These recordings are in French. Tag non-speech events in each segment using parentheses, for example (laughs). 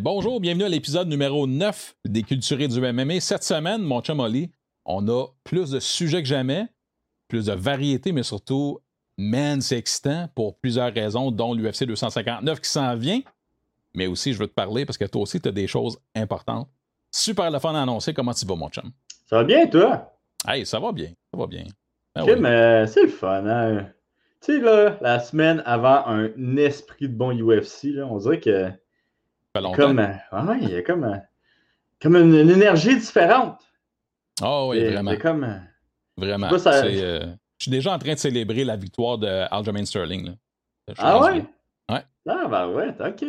bonjour, bienvenue à l'épisode numéro 9 des Culturés du MMA. Cette semaine, mon chum Oli, on a plus de sujets que jamais, plus de variétés, mais surtout, man, c'est excitant pour plusieurs raisons, dont l'UFC 259 qui s'en vient. Mais aussi, je veux te parler parce que toi aussi, tu as des choses importantes. Super le fun à annoncer. Comment tu vas, mon chum? Ça va bien, toi? Hey, ça va bien. Ça va bien. Ben mais c'est le fun, hein? Tu sais, là, la semaine avant un esprit de bon UFC, là, on dirait que. Comme, ouais, il y a comme, comme une, énergie différente. Oh oui, vraiment. comme. Vraiment. Euh, je suis déjà en train de célébrer la victoire de Aljamain Sterling. Là. Ah ouais? Ouais. Ah bah ouais, ok.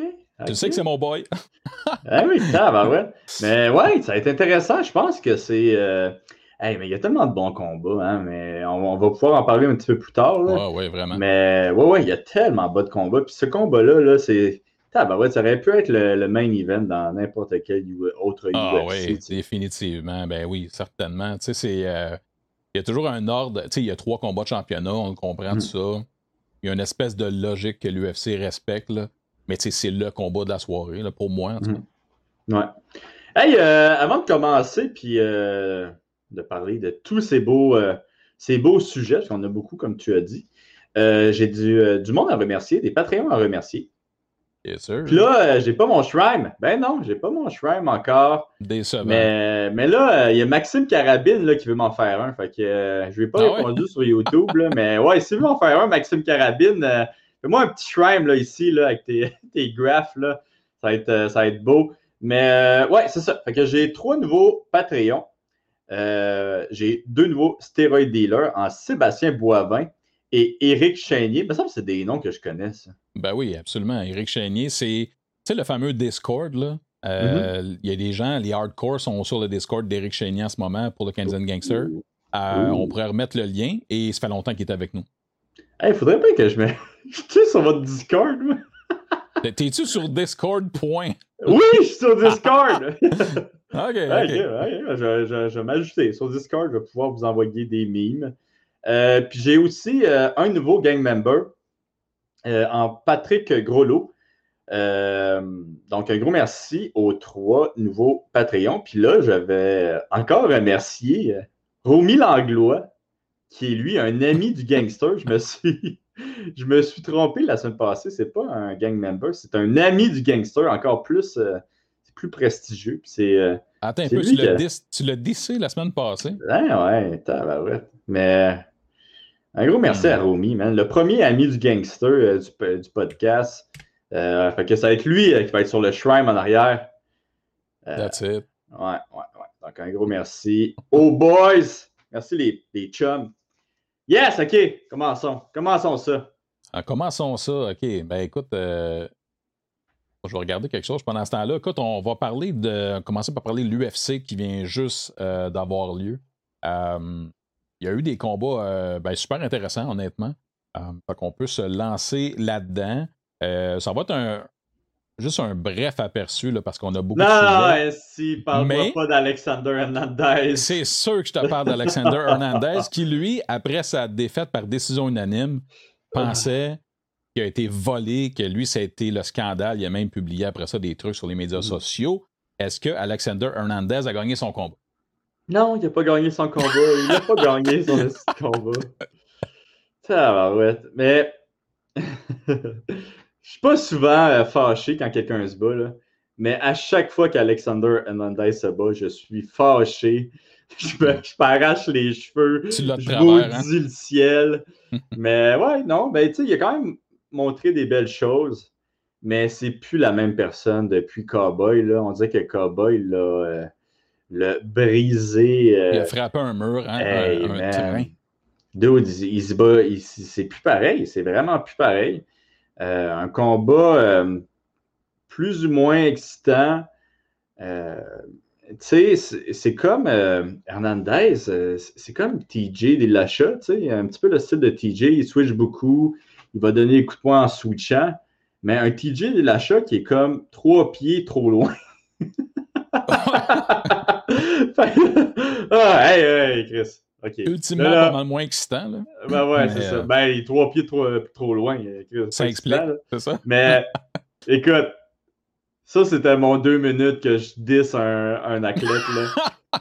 Tu sais que c'est mon boy. (laughs) ah oui, ça bah ouais. Mais ouais, ça a été intéressant. Je pense que c'est. Euh, Hey, mais il y a tellement de bons combats, hein, mais on, va pouvoir en parler un petit peu plus tard. Là. Ouais, ouais, vraiment. Mais ouais, ouais, il y a tellement de combats. Puis ce combat-là, là, c'est. Bah ouais, ça aurait pu être le, main event dans n'importe quel autre ah, Oui, définitivement. Ben oui, certainement. Tu sais, c'est. Euh, il y a toujours un ordre. Tu sais, il y a trois combats de championnat, on comprend mm. ça. Il y a une espèce de logique que l'UFC respecte, là. Mais tu sais, c'est le combat de la soirée, là, pour moi. En tout mm. Ouais. Hey, euh, avant de commencer, puis. Euh de parler de tous ces beaux, ces beaux sujets, parce qu'on a beaucoup, comme tu as dit. J'ai du, du, monde à remercier, des Patreons à remercier. Puis là, j'ai pas mon shrine. Ben non, j'ai pas mon shrine encore. Mais, mais là, il y a Maxime Carabine là, qui veut m'en faire un. Fait que je vais pas ah répondu sur YouTube. Là, mais ouais, s'il veut m'en faire un, Maxime Carabine, fais-moi un petit shrine là, ici là, avec tes, (laughs) tes graphes. Là. Ça, va être, ça va être beau. Mais ouais, c'est ça. Fait que j'ai trois nouveaux Patreons. Euh, j'ai deux nouveaux stéroïdes dealers en Sébastien Boivin et Éric Chénier. Ben, ça, c'est des noms que je connais. Ben oui, absolument. Éric Chénier, c'est le fameux Discord. Là. Euh, mm-hmm. Il y a des gens, les hardcore sont sur le Discord d'Éric Chénier en ce moment pour le Kansas Gangster. Euh, on pourrait remettre le lien et ça fait longtemps qu'il est avec nous. Il faudrait pas que je me. (laughs) Je suis sur votre Discord, moi. T'es-tu sur Discord, point? Oui, je suis sur Discord! (laughs) (laughs) OK, Je, vais m'ajouter. Sur Discord, je vais pouvoir vous envoyer des memes. Euh, puis j'ai aussi euh, un nouveau gang member euh, en Patrick Groslo. donc, un gros merci aux trois nouveaux Patreons. Puis là, je vais encore remercier Romy Langlois, qui est lui un ami du gangster. Je me suis, (laughs) je me suis trompé la semaine passée. C'est pas un gang member, c'est un ami du gangster, encore plus plus prestigieux. C'est, Attends un peu, tu, l'as dissé la semaine passée? Ouais, ouais, Mais un gros merci à hmm. Romy, man. Le premier ami du gangster euh, du, podcast. Euh, fait que ça va être lui qui va être sur le shrine en arrière. That's it. Ouais, ouais, ouais. Donc un gros merci. Oh boys! Merci les, les chums. Yes, OK. Commençons. Commençons ça. Ah, commençons ça. OK. Ben écoute, je vais regarder quelque chose pendant ce temps-là. Écoute, on va parler de. commencer par parler de l'UFC qui vient juste euh, d'avoir lieu. Euh, il y a eu des combats euh, ben, super intéressants, honnêtement. fait qu'on peut se lancer là-dedans. ça va être un, juste un bref aperçu là, parce qu'on a beaucoup de sujets. Non, si, parle-moi pas d'Alexander Hernandez. (laughs) C'est sûr que je te parle d'Alexander (laughs) Hernandez qui, lui, après sa défaite par décision unanime, pensait qui a été volé, que lui, ça a été le scandale. Il a même publié après ça des trucs sur les médias mm. sociaux. Est-ce que Alexander Hernandez a gagné son combat? Non, il n'a pas gagné son combat. Il n'a pas gagné son (laughs) combat. Ça ouais. Mais (laughs) je suis pas souvent euh, fâché quand quelqu'un se bat, là. mais à chaque fois qu'Alexander Hernandez se bat, je suis fâché. (laughs) Je me, je les cheveux, tu je hein? le ciel. mais ouais, non, ben tu sais, il a quand même montrer des belles choses, mais c'est plus la même personne depuis Cowboy. Là. On dirait que Cowboy l'a euh, le brisé. Euh, il a frappé un mur, hein, un, terrain. Dude, il, se bat, c'est plus pareil, c'est vraiment plus pareil. Euh, un combat plus ou moins excitant. tu sais, c'est comme Hernandez, c'est comme TJ Dillasha, tu sais, un petit peu le style de TJ, il switch beaucoup, il va donner des coups de poing en switchant. Mais un TJ de l'achat qui est comme trois pieds trop loin. (laughs) (laughs) (laughs) ah, hey, hey, Chris. Ultimement, pas mal moins excitant. Là. Ben ouais, c'est ça. Euh, ben, il est trois pieds trop, trop loin. ça explique, c'est ça? Mais (laughs) écoute, Ça, c'était mon deux minutes que je dis un, un athlète. Là. (laughs)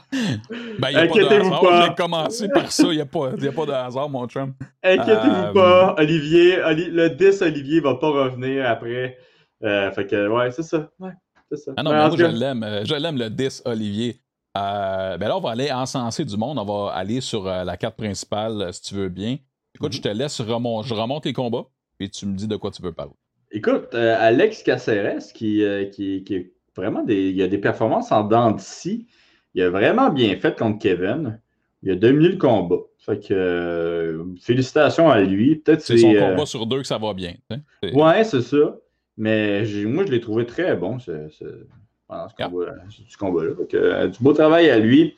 ben, il n'y a pas de hasard. J'ai commencé par ça. Il n'y a, pas, a pas de hasard, mon chum. Inquiétez-vous pas. Olivier, le 10 Olivier va pas revenir après. Euh, fait que, ouais, c'est ça. Ouais, ça. Ah non, mais moi, je l'aime. Euh, je l'aime, le 10 Olivier. Euh, ben là, on va aller encenser du monde. On va aller sur la carte principale, si tu veux bien. Écoute, je te laisse remonter. Je remonte les combats, et tu me dis de quoi tu veux parler. Écoute, Alex Caceres, qui, qui, qui, vraiment des, il a des performances en dents d'ici. Il a vraiment bien fait contre Kevin. Il a dominé le combat. Fait que félicitations à lui. Peut-être c'est son combat sur deux que ça va bien. Ouais, c'est ça. Mais moi, je l'ai trouvé très bon ce, pendant ce combat-là. Euh, du beau travail à lui.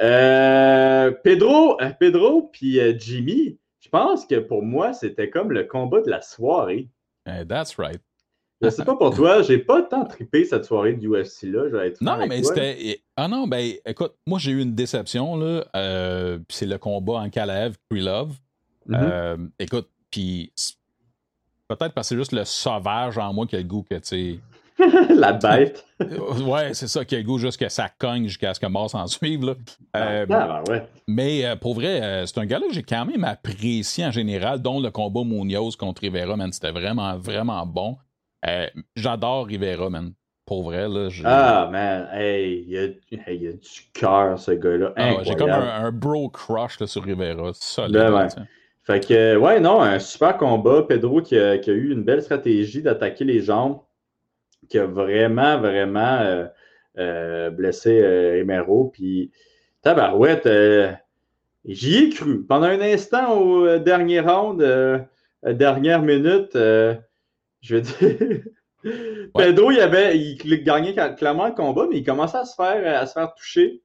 Euh, Pedro, euh, Pedro puis Jimmy, je pense que pour moi, c'était comme le combat de la soirée. that's right. Je sais pas pour toi, j'ai pas tant trippé cette soirée du UFC-là. Non, mais c'était. Ah non, ben écoute, moi j'ai eu une déception. là. c'est le combat en Kalev, Krylov. Mm écoute, puis Peut-être parce que c'est juste le sauvage en moi qui a le goût que, tu sais. (laughs) la bête. ouais, c'est ça qui a le goût juste que ça cogne jusqu'à ce que mort s'en suive. Là. Euh, ah, ben ouais. Mais euh, pour vrai, euh, c'est un gars-là que j'ai quand même apprécié en général, dont le combat Munoz contre Rivera, man. C'était vraiment, vraiment bon. J'adore Rivera, man. Pour vrai, là. Ah, man. Hey, il y a, a, du cœur, ce gars-là. Ah, j'ai comme un, bro crush là, sur Rivera. Solide. Ben, fait que, ouais, non, un super combat. Pedro qui a, eu une belle stratégie d'attaquer les jambes, qui a vraiment, vraiment euh, euh, blessé euh, Emero. Puis, tabarouette, j'y ai cru. Pendant un instant, au dernier round, dernière minute, je veux dire. (laughs) Pedro, il, avait, il gagnait clairement le combat, mais il commençait à se faire, à se faire toucher.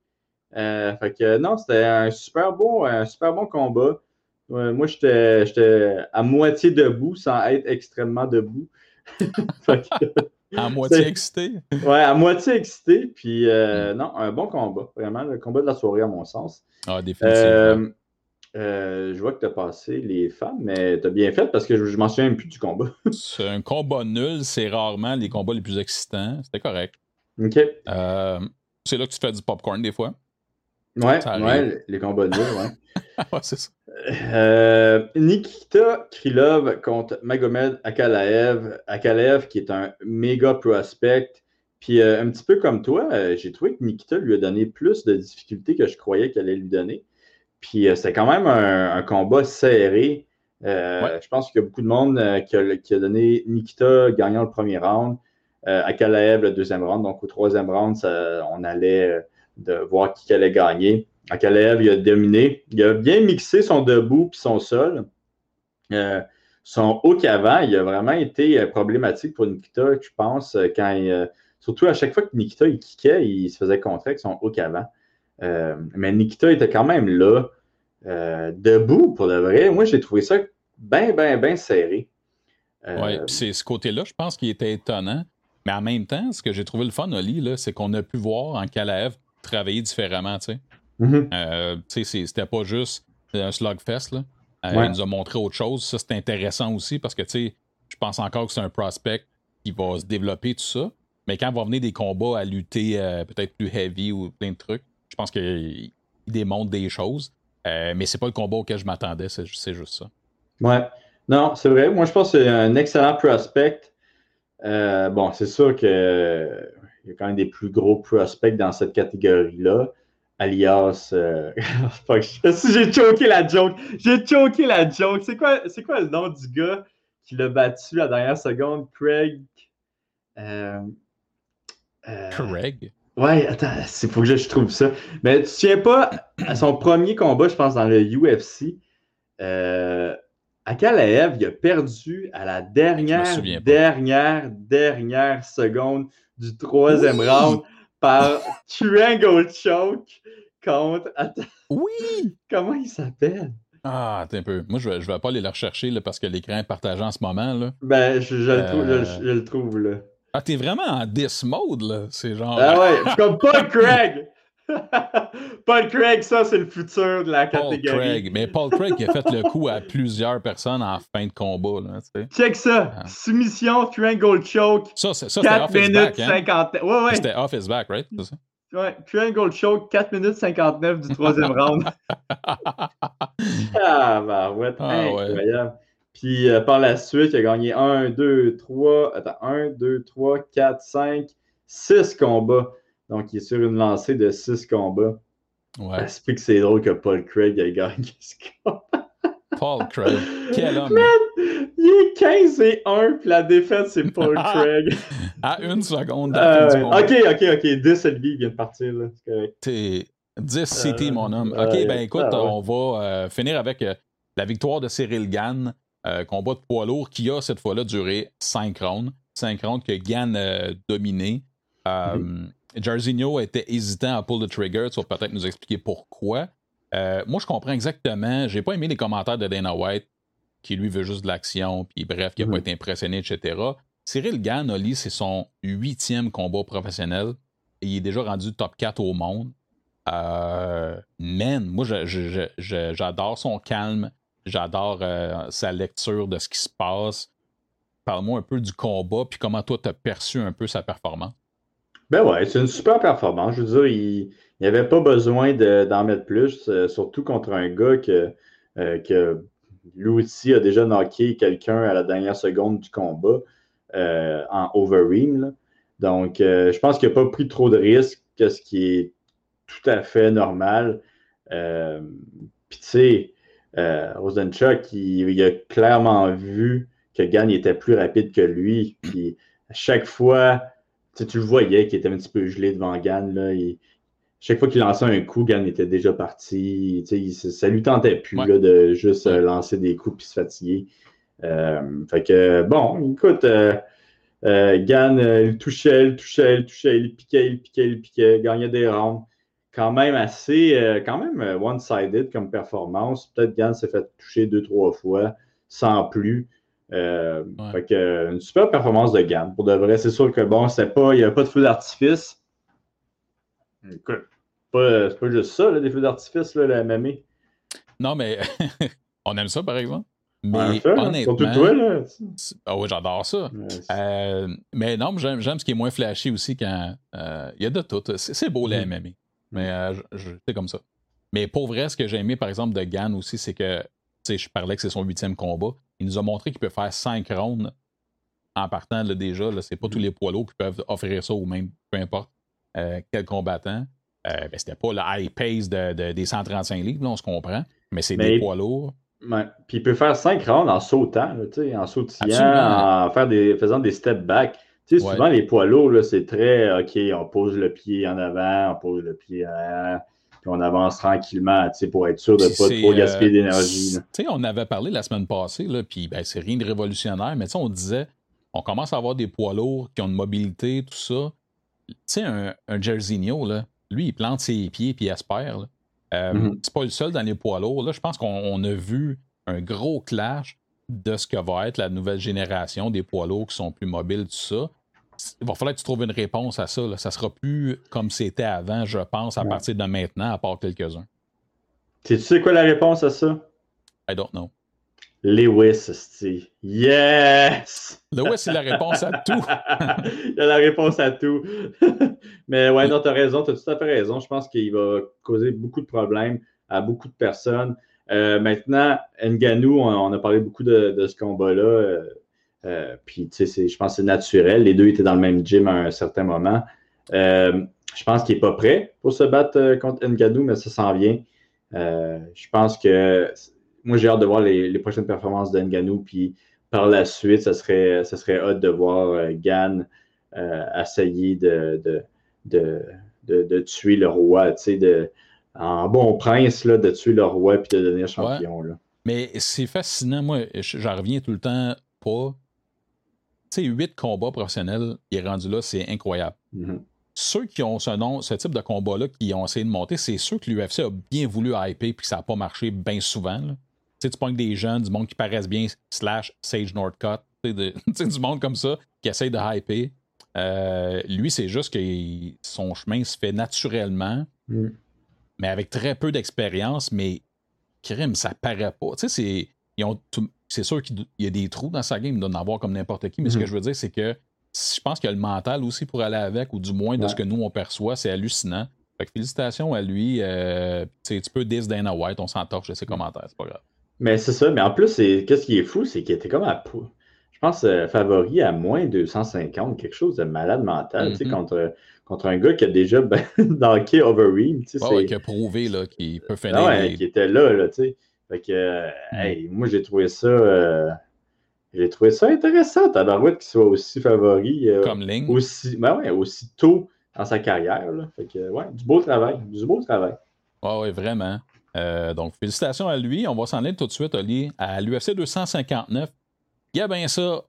fait que non, c'était un super bon, un super bon combat moi, j'étais à moitié debout sans être extrêmement debout. (laughs) à (laughs) moitié excité? Ouais, à moitié excité. Puis, euh, non, un bon combat. Vraiment, le combat de la soirée, à mon sens. Ah, définitivement. Euh, euh, je vois que tu as passé les femmes, mais tu as bien fait parce que je, ne m'en souviens plus du combat. (laughs) c'est un combat nul, c'est rarement les combats les plus excitants. C'était correct. OK. c'est là que tu fais du popcorn des fois. Ouais, ouais les combats nuls, ouais. (laughs) ouais, c'est ça. Euh, Nikita Krylov contre Magomed Akalaev. Akalaev qui est un méga prospect. Puis euh, un petit peu comme toi, euh, j'ai trouvé que Nikita lui a donné plus de difficultés que je croyais qu'elle allait lui donner. Puis c'est quand même un, combat serré. Je pense qu'il y a beaucoup de monde qui a, donné Nikita gagnant le premier round, Akalaev le deuxième round. Donc au troisième round, on allait de voir qui allait gagner. Akalev, il a dominé. Il a bien mixé son debout et son sol. Euh, son haut qu'avant, il a vraiment été euh, problématique pour Nikita, je pense, euh, quand surtout à chaque fois que Nikita il kickait, il se faisait contrer avec son haut qu'avant. mais Nikita était quand même là, debout pour de vrai. Moi, j'ai trouvé ça bien, bien, bien serré. oui, c'est ce côté-là, je pense, qui était étonnant. Mais en même temps, ce que j'ai trouvé le fun, Oli, c'est qu'on a pu voir en Kalaev travailler différemment. Tu Euh, c'était pas juste un slugfest. Là. Euh, il nous a montré autre chose. Ça, c'est intéressant aussi parce que je pense encore que c'est un prospect qui va se développer, tout ça. Mais quand va venir des combats à lutter euh, peut-être plus heavy ou plein de trucs, je pense qu'il démontre des choses. mais c'est pas le combat auquel je m'attendais, c'est juste ça. Ouais. Non, c'est vrai. Moi, je pense que c'est un excellent prospect. bon, c'est sûr qu'il y a quand même des plus gros prospects dans cette catégorie-là alias. Euh... (laughs) j'ai choqué la joke. J'ai choqué la joke. C'est quoi, c'est quoi le nom du gars qui l'a battu à la dernière seconde? Craig. Euh... euh Craig? Ouais, attends, c'est faut que je, trouve ça. Mais tu te souviens pas, à son premier combat, je pense, dans le UFC, euh, Akalaev, il a perdu à la dernière, dernière, dernière seconde du troisième round? Par Triangle Choke contre. Attends. Oui! (laughs) Comment il s'appelle? Ah, attends un peu. Moi, je vais, je vais pas aller le rechercher là, parce que l'écran est partagé en ce moment. Là. Ben, je, le, trouve, je, le trouve là. Ah, t'es vraiment en dis mode, là. C'est genre. Ah ouais, comme pas (laughs) Craig! (laughs) Paul Craig, ça, c'est le futur de la Paul catégorie. Craig. Mais Paul Craig qui a fait le coup à plusieurs personnes en fin de combat. Là, tu sais. Check ça. Ah. Soumission, triangle choke. ça, c'est- ça c'était 4 off his minutes back. Hein? 50. Ouais, ouais. C'était off his back, right? Ça? ouais. Triangle choke, 4 minutes 59 du troisième round. (laughs) Ah, bah ouais, Ah, ouais. incroyable. Puis euh, par la suite, il a gagné 1, 2, 3, attends, 1, 2, 3, 4, 5, 6 combats. Donc, il est sur une lancée de 6 combats. Ouais. Peut que c'est drôle que Paul Craig ait gagné (laughs) ce combat. Paul Craig. Quel homme. Man, il est 15 et 1, puis la défaite, c'est Paul Craig. (laughs) À une seconde Euh, du ok, ok, ok. 10 LB vient de partir, là. C'est correct. T'es 10 CT, Euh, mon homme. OK, ben écoute, ah ouais. on va euh, finir avec euh, la victoire de Cyril Gann, euh, combat de poids lourd qui a cette fois-là duré 5 rounds. 5 rounds que Gann a dominé. Euh, Mhm. Jairzinho était hésitant à pull the trigger. Tu vas peut-être nous expliquer pourquoi. Euh, moi, je comprends exactement. J'ai pas aimé les commentaires de Dana White, qui lui veut juste de l'action, puis bref, qui n'a Mhm. pas été impressionné, etc. Cyril Gann, Oli, c'est son huitième combat professionnel. Et il est déjà rendu top 4 au monde. Euh, man, moi, j'adore son calme. J'adore euh, sa lecture de ce qui se passe. Parle-moi un peu du combat, puis comment toi, tu as perçu un peu sa performance. Ben ouais, c'est une super performance. Je veux dire, il n'y avait pas besoin de- d'en mettre plus, euh, surtout contre un gars que, euh, a déjà knocké quelqu'un à la dernière seconde du combat euh, en overeem. là. Donc, euh, je pense qu'il n'a pas pris trop de risques, ce qui est tout à fait normal. Puis, tu sais, Rosenchuk, il, a clairement vu que Gann était plus rapide que lui. Puis, à chaque fois, tu le voyais qu'il était un petit peu gelé devant Gann. Là, chaque fois qu'il lançait un coup, Gann était déjà parti. Il- ça lui tentait plus Ouais. là, de juste euh, lancer des coups puis se fatiguer. Euh, fait que, bon, écoute, euh, euh, Gann, il touchait, il touchait, il touchait, il piquait, il piquait, il piquait, gagnait des rounds. Quand même assez, quand même one-sided comme performance. Peut-être Gann s'est fait toucher deux, trois fois, sans plus. Euh, Ouais. Fait que, euh, une super performance de Gann. Pour de vrai, c'est sûr que bon, pas, il n'y avait pas de feu d'artifice. Écoute, pas- c'est pas juste ça, là, des feux d'artifice, la MMA. Non, mais (laughs) on aime ça, par exemple. Mais hein, honnêtement. Surtout toi, là. Ah oui, j'adore ça. Ouais, Euh, mais non, j'aime, j'aime ce qui est moins flashy aussi quand euh, il y a de tout. C'est, beau la. MMA. Mais euh, c'est comme ça. Mais pour vrai, ce que j'ai aimé, par exemple, de Gann aussi, c'est que, tu sais, je parlais que c'est son huitième combat. Il nous a montré qu'il peut faire cinq rounds en partant là, déjà. Là, c'est pas tous les poids lourds qui peuvent offrir ça ou même peu importe euh, quel combattant. Euh, ben, c'était pas le high pace de, de- des 135 livres, là, on se comprend. Mais c'est Mais- des poids lourds. Ouais. Puis il peut faire 5 rounds en sautant, là, en sautillant, Absolument. en faire des, faisant des step back. Ouais. souvent, les poids lourds, c'est très OK, on pose le pied en avant, on pose le pied en arrière, puis on avance tranquillement, pour être sûr de ne pas trop gaspiller euh, d'énergie. Tu sais, on avait parlé la semaine passée, là, puis ben, c'est rien de révolutionnaire, mais on disait, on commence à avoir des poids lourds qui ont une mobilité, tout ça. Tu sais, un, un Jairzinho, là, lui, il plante ses pieds puis il espère. là. Euh, Mhm. C'est pas le seul dans les poids lourds. Là, je pense qu'on on a vu un gros clash de ce que va être la nouvelle génération des poids lourds qui sont plus mobiles, tout ça. Il va falloir que tu trouves une réponse à ça. Là. Ça sera plus comme c'était avant, je pense, à Ouais. partir de maintenant, à part quelques-uns. Tu sais quoi la réponse à ça? I don't know. Lewis, esti. Yes! Lewis, c'est la réponse à tout. (laughs) Il a la réponse à tout. (laughs) Mais ouais, non, t'as raison, t'as tout à fait raison. Je pense qu'il va causer beaucoup de problèmes à beaucoup de personnes. Euh, maintenant, Nganou, on, on a parlé beaucoup de, de ce combat-là. euh, euh, puis, tu sais, je pense que c'est naturel. Les deux étaient dans le même gym à un certain moment. Euh, je pense qu'il n'est pas prêt pour se battre euh, contre Nganou, mais ça s'en vient. Euh, je pense que moi, j'ai hâte de voir les, les prochaines performances de Nganou. Puis, par la suite, ça serait, ça serait hâte de voir Gann essayer de, de, de, de- de tuer le roi, tu sais, de, en bon prince, là, de tuer le roi puis de devenir champion. Là. Mais c'est fascinant. Moi, je- j'en reviens tout le temps pas. Tu sais, huit combats professionnels, il est rendu là, c'est incroyable. Mhm. Ceux qui ont ce, nom, ce type de combat-là, qui ont essayé de monter, c'est ceux que l'UFC a bien voulu hyper puis que ça n'a pas marché bien souvent. là. Tu sais, tu pognes des jeunes, du monde qui paraissent bien, slash Sage Northcutt, tu sais, de- (laughs) du monde comme ça qui essaye de hyper. Euh, lui, c'est juste que il- son chemin se fait naturellement. Mm. mais avec très peu d'expérience, mais crime, ça paraît pas. Tu sais, c'est. ils ont tout- C'est sûr qu'il y a des trous dans sa game, il doit en avoir comme n'importe qui, mais ce Mhm. que je veux dire, c'est que je pense qu'il y a le mental aussi pour aller avec, ou du moins de Ouais. ce que nous on perçoit, c'est hallucinant. Fait que félicitations à lui. euh, tu peux dis Dana White, on s'en torche de ses commentaires, c'est pas grave. Mais c'est ça, mais en plus, qu'est-ce qui est fou, c'est qu'il était comme à je pense euh, favori à moins 250, quelque chose de malade mental, tu sais, Mhm. contre, contre un gars qui a déjà (laughs) ben, danké Overeem, tu sais, Ouais, qui a prouvé là, qu'il peut finir. Ah ouais, les- qui était là, là, tu sais. Fait que, euh, Mm. hey, moi, j'ai trouvé ça, euh, j'ai trouvé ça intéressant, Tabarouette, qu'il soit aussi favori, euh, comme ligne. aussi, ben ouais, aussi tôt dans sa carrière, là. Fait que, ouais, du beau travail, du beau travail. Ouais, vraiment. Euh, donc, félicitations à lui. On va s'en aller tout de suite, Oli, à l'UFC 259. Il y a bien ça.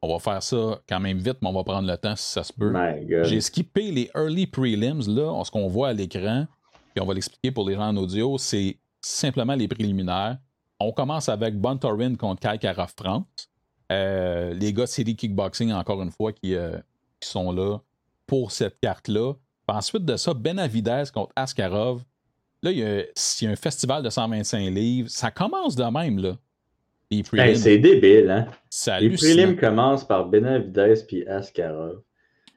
On va faire ça quand même vite, mais on va prendre le temps si ça se peut. J'ai skippé les early prelims, là, ce qu'on voit à l'écran, puis on va l'expliquer pour les gens en audio, c'est simplement les préliminaires. On commence avec Buntorin contre Kai Kara France. Euh, les gars de City Kickboxing, encore une fois, qui, euh, qui sont là pour cette carte-là. Ensuite de ça, Benavidez contre Askarov. Là, il y, a, il y a un festival de 125 livres. Ça commence de même, là. Hey, c'est débile, hein? Les prélims commencent par Benavidez puis Askarov.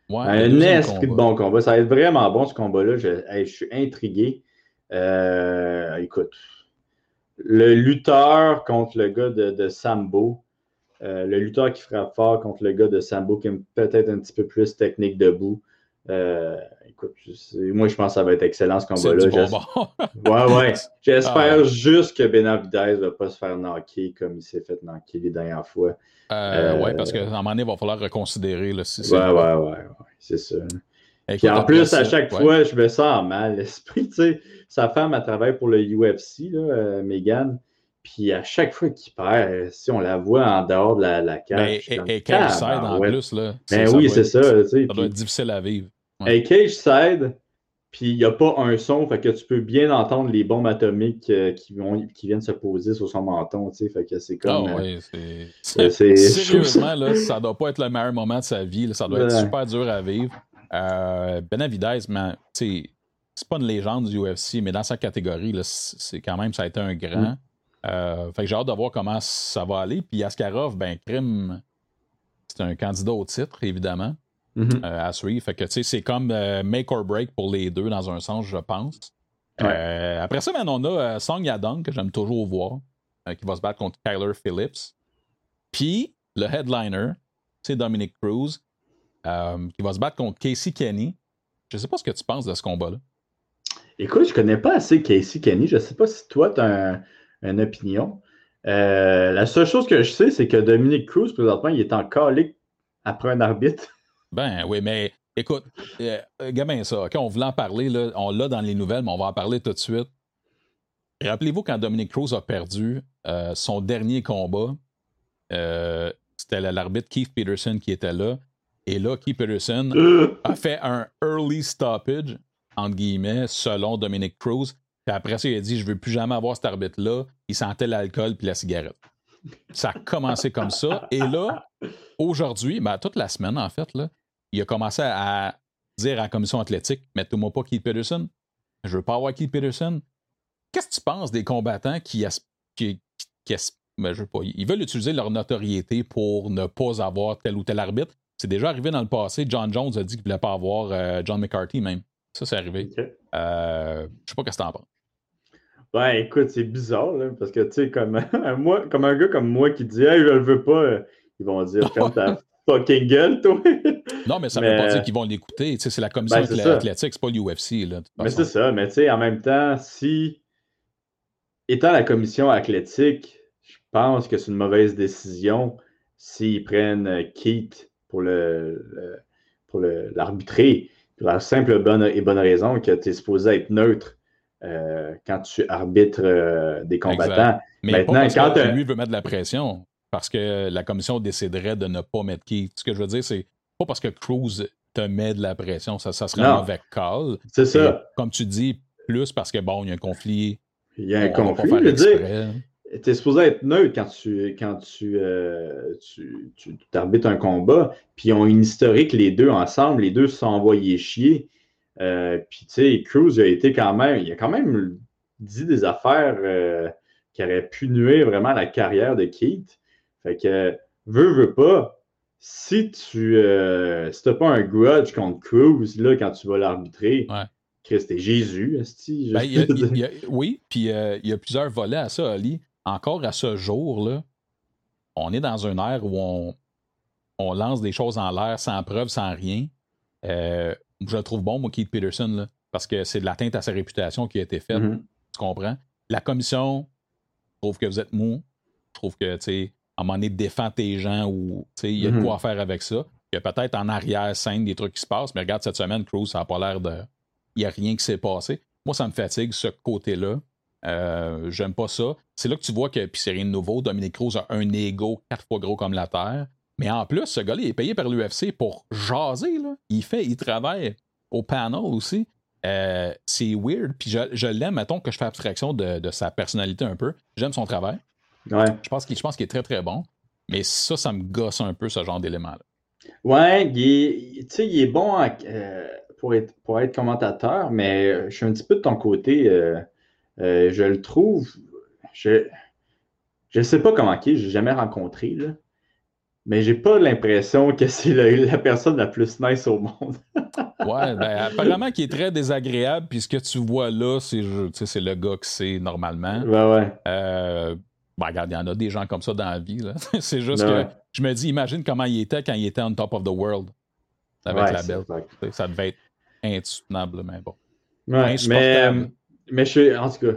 Ouais, un esprit de bon combat. Ça va être vraiment bon ce combat-là. Je, hey, je suis intrigué. Euh, écoute, le lutteur contre le gars de, de Sambo, euh, le lutteur qui frappe fort contre le gars de Sambo qui est peut-être un petit peu plus technique debout. Euh, écoute, moi je pense que ça va être excellent ce combat-là. bonbon. Ouais, ouais. (laughs) J'espère Ah ouais. juste que Benavidez ne va pas se faire knocker comme il s'est fait knocker les dernières fois. Euh, Euh, Ouais, parce qu'à un moment donné, il va falloir reconsidérer. Là, si Ouais, ouais, ouais, ouais, c'est ça. Puis en plus, à chaque ouais. fois, je me sens mal (laughs) l'esprit. Tu sais, sa femme, elle travaille pour le UFC, là, euh, Megan. Puis à chaque fois qu'il perd, euh, si on la voit en dehors de la, la cage. Mais et, cage side en tabarouette. plus, là. Ben oui, c'est ça. Ça doit être difficile à vivre. Ouais. Cage side, puis il n'y a pas un son, fait que tu peux bien entendre les bombes atomiques euh, qui, vont, qui viennent se poser sur son menton, tu sais, fait que c'est Ah comme... euh, ouais, c'est- c'est- Sérieusement, là, ça doit pas être le meilleur moment de sa vie. là. Ça doit être super dur à vivre. Euh, Benavidez, c'est pas une légende du UFC, mais dans sa catégorie, là, c'est quand même, ça a été un grand. Mm. Euh, fait que j'ai hâte de voir comment ça va aller. Puis Askarov, ben, crime, c'est un candidat au titre, évidemment, Mhm. euh, à suivre. Fait que, tu sais, c'est comme euh, make or break pour les deux, dans un sens, je pense. Ouais. Après ça, man, on a Song Yadong, que j'aime toujours voir, qui va se battre contre Kyler Phillips. Puis, le headliner, c'est Dominic Cruz, euh, qui va se battre contre Casey Kenny. Je sais pas ce que tu penses de ce combat-là. Écoute, je connais pas assez Casey Kenny. Je sais pas si toi, tu as une opinion. Euh, la seule chose que je sais, c'est que Dominic Cruz, présentement, il est en calique après un arbitre. (laughs) Ben oui, mais écoute, euh, gamin, ça, OK, on voulait en parler, là, on l'a dans les nouvelles, mais on va en parler tout de suite. Rappelez-vous quand Dominic Cruz a perdu euh, son dernier combat, c'était l'arbitre Keith Peterson qui était là. Et là, Keith Peterson Euh, a fait un early stoppage, entre guillemets, selon Dominic Cruz. Puis après ça, il a dit Je veux plus jamais avoir cet arbitre-là. Il sentait l'alcool puis la cigarette. Ça a commencé comme ça. Et là, aujourd'hui, ben, toute la semaine, en fait, là, il a commencé à dire à la commission athlétique Mettez-moi pas Keith Peterson. Je veux pas avoir Keith Peterson. Qu'est-ce que tu penses des combattants qui, qui, qui- ben, je veux pas, ils veulent utiliser leur notoriété pour ne pas avoir tel ou tel arbitre? C'est déjà arrivé dans le passé. John Jones a dit qu'il voulait pas avoir euh, John McCarthy même. Ça, c'est arrivé. ok. Euh, je sais pas ce que t'en penses. Ben, écoute, c'est bizarre, là, parce que, tu sais, comme, (laughs) moi, comme un gars comme moi qui dit, hey, je le veux pas, euh, ils vont dire, ferme (laughs) ta fucking gueule, toi. Non, mais ça Mais- veut pas dire qu'ils vont l'écouter. Tu sais, C'est la commission Ben, c'est athlé- ça. athlétique, c'est pas l'UFC. Mais c'est ça, mais tu sais, en même temps, si, étant la commission athlétique, je pense que c'est une mauvaise décision s'ils prennent euh, Keith pour le, le- pour le- l'arbitrer. Pour la simple bonne et bonne raison que tu es supposé être neutre euh, quand tu arbitres euh, des combattants. Mais Maintenant, pas parce quand que lui veut mettre de la pression, parce que la commission déciderait de ne pas mettre qui. Ce que je veux dire, c'est pas parce que Cruz te met de la pression, ça, ça serait un Non. mauvais call. C'est ça. comme tu dis, plus parce que bon, il y a un conflit. Il y a un on conflit. faire Je veux dire, exprès. Tu es supposé être neutre quand tu quand tu, euh, tu, tu arbitres un combat, puis ils ont une historique les deux ensemble, les deux se sont envoyés chier. Puis, tu sais, Cruz a été quand même, il a quand même dit des affaires qui auraient pu nuire vraiment à la carrière de Keith. Fait que, veux, veux pas, si tu euh, si pas un grudge contre Cruz là, quand tu vas l'arbitrer, ouais. Christ, Jésus, ben, oui, puis euh, il y a plusieurs volets à ça, Ali. Encore à ce jour, là, on est dans un air où on, on lance des choses en l'air sans preuve, sans rien. Euh, je le trouve bon, moi, Keith Peterson, là, parce que c'est de l'atteinte à sa réputation qui a été faite. Mm-hmm. Tu comprends? La commission trouve que vous êtes mou. Je trouve que, tu sais, à un moment donné, défends tes gens ou, tu sais, il y a de Mm-hmm. quoi faire avec ça. Il y a peut-être en arrière-scène des trucs qui se passent, mais regarde, cette semaine, Cruz, ça n'a pas l'air de. Il n'y a rien qui s'est passé. Moi, ça me fatigue, ce côté-là. Euh, J'aime pas ça. C'est là que tu vois que, puis c'est rien de nouveau, Dominique Cruz a un ego quatre fois gros comme la Terre. Mais en plus, ce gars-là, il est payé par l'UFC pour jaser. Là. Il fait, il travaille au panel aussi. Euh, c'est weird. Puis je, je l'aime, mettons que je fais abstraction de, de sa personnalité un peu. J'aime son travail. Ouais. Je pense qu'il est très, très bon. Mais ça, ça me gosse un peu, ce genre d'élément-là. Ouais, il est, tu sais, il est bon euh, pour, être, pour être commentateur, mais je suis un petit peu de ton côté. euh, euh, je le trouve. Je ne sais pas comment il est, je l'ai jamais rencontré, là. Mais j'ai pas l'impression que c'est la personne la plus nice au monde. (laughs) Ouais, ben, apparemment qu'il est très désagréable, puis ce que tu vois là, c'est le gars que c'est normalement. Ouais, ouais. Euh, ben, regarde, il y en a des gens comme ça dans la vie. là. (laughs) c'est juste que je me dis, imagine comment il était quand il était on top of the world avec Ouais, la belle. Ça devait être insoutenable, mais bon. Ouais, mais. Mais je suis, en tout cas,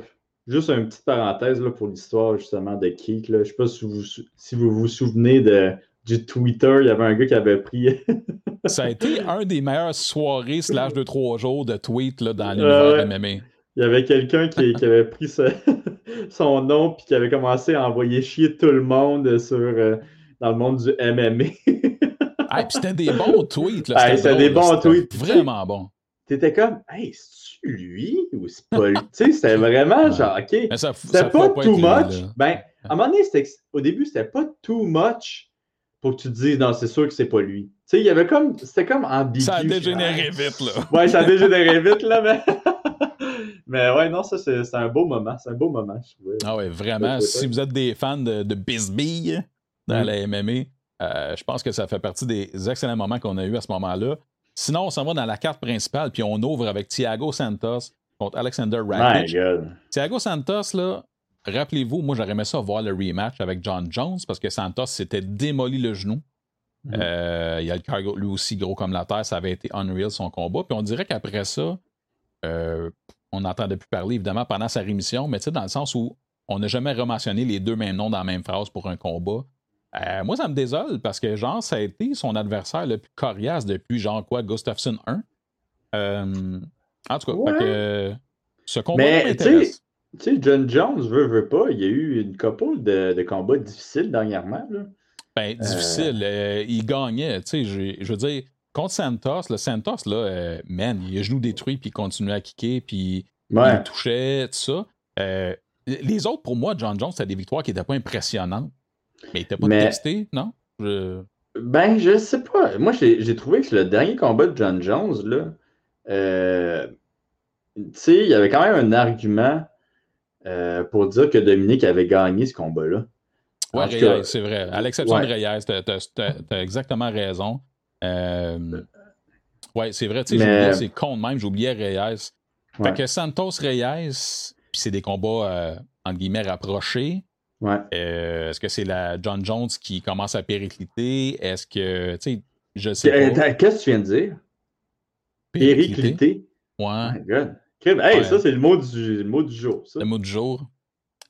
juste une petite parenthèse là, pour l'histoire justement de Keith. Là. Je sais pas si vous, si vous vous souvenez de, du Twitter, il y avait un gars qui avait pris. (laughs) Ça a été un des meilleures soirées slash de trois jours de tweets là, dans Ouais, l'univers ouais. MMA. Il y avait quelqu'un qui, qui avait pris ce- (laughs) son nom puis qui avait commencé à envoyer chier tout le monde sur, euh, dans le monde du MMA. Puis c'était des bons tweets. là, Hey, c'était drôle, des bons tweets. Vraiment bon. T'étais comme, hey, lui ou c'est pas lui? tu sais, c'était vraiment genre, OK. C'était pas, too much. Ben, à un moment donné, c'était- au début, c'était pas too much pour que tu te dises, non, c'est sûr que c'est pas lui. Tu sais, il y avait comme, c'était comme ambigu. Ça a dégénéré vite, là. (laughs) Ouais, ça a dégénéré vite, là, mais. (laughs) mais ouais, non, ça, c'est un beau moment. C'est un beau moment, je trouvais. Ah ouais, vraiment. Si vous êtes des fans de, de Bisbee dans Mm. la MMA, euh, je pense que ça fait partie des excellents moments qu'on a eu à ce moment-là. Sinon, on s'en va dans la carte principale, puis on ouvre avec Thiago Santos contre Alexander Rakic. Thiago Santos, là, rappelez-vous, moi j'aurais aimé ça voir le rematch avec John Jones parce que Santos s'était démoli le genou. Mhm. Euh, il y a le cargo, lui aussi gros comme la terre, ça avait été unreal son combat. Puis on dirait qu'après ça, euh, on n'entendait plus parler évidemment pendant sa rémission, mais tu sais, dans le sens où on n'a jamais rementionné les deux mêmes noms dans la même phrase pour un combat. Euh, moi, ça me désole parce que, genre, ça a été son adversaire le plus coriace depuis, genre, quoi, Gustafsson 1. Euh, en tout cas, Ouais. que, ce combat Mais, m'intéresse. Tu sais, John Jones veut, veut pas. Il y a eu une couple de, de combats difficiles dernièrement, là. Ben, difficile. euh, il gagnait. Tu sais, je, je veux dire, contre Santos, le Santos, là, man, il a genou détruit, puis il continuait à kicker, puis Ouais. il touchait, tout ça. Les autres, pour moi, John Jones, c'était des victoires qui n'étaient pas impressionnantes. Mais il n'était pas Mais- testé, non? Je- Ben, je sais pas. Moi, j'ai trouvé que le dernier combat de John Jones, là, euh, tu sais, il y avait quand même un argument euh, pour dire que Dominique avait gagné ce combat-là. Reyes, c'est vrai. À l'exception ouais. de Reyes, t'as, t'as exactement raison. Euh, ouais, c'est vrai, tu sais, Mais- j'oubliais, c'est con de même, j'oubliais Reyes. Ouais. Fait que Santos Reyes, puis c'est des combats, euh, entre guillemets, rapprochés. Ouais. Euh, est-ce que c'est la John Jones qui commence à péricliter? Est-ce que, tu sais, je sais Euh, pas. Qu'est-ce que tu viens de dire? Périclité? Ouais, Oh my God. Hey, Ouais. ça, c'est le mot du, le mot du jour. Ça. le mot du jour.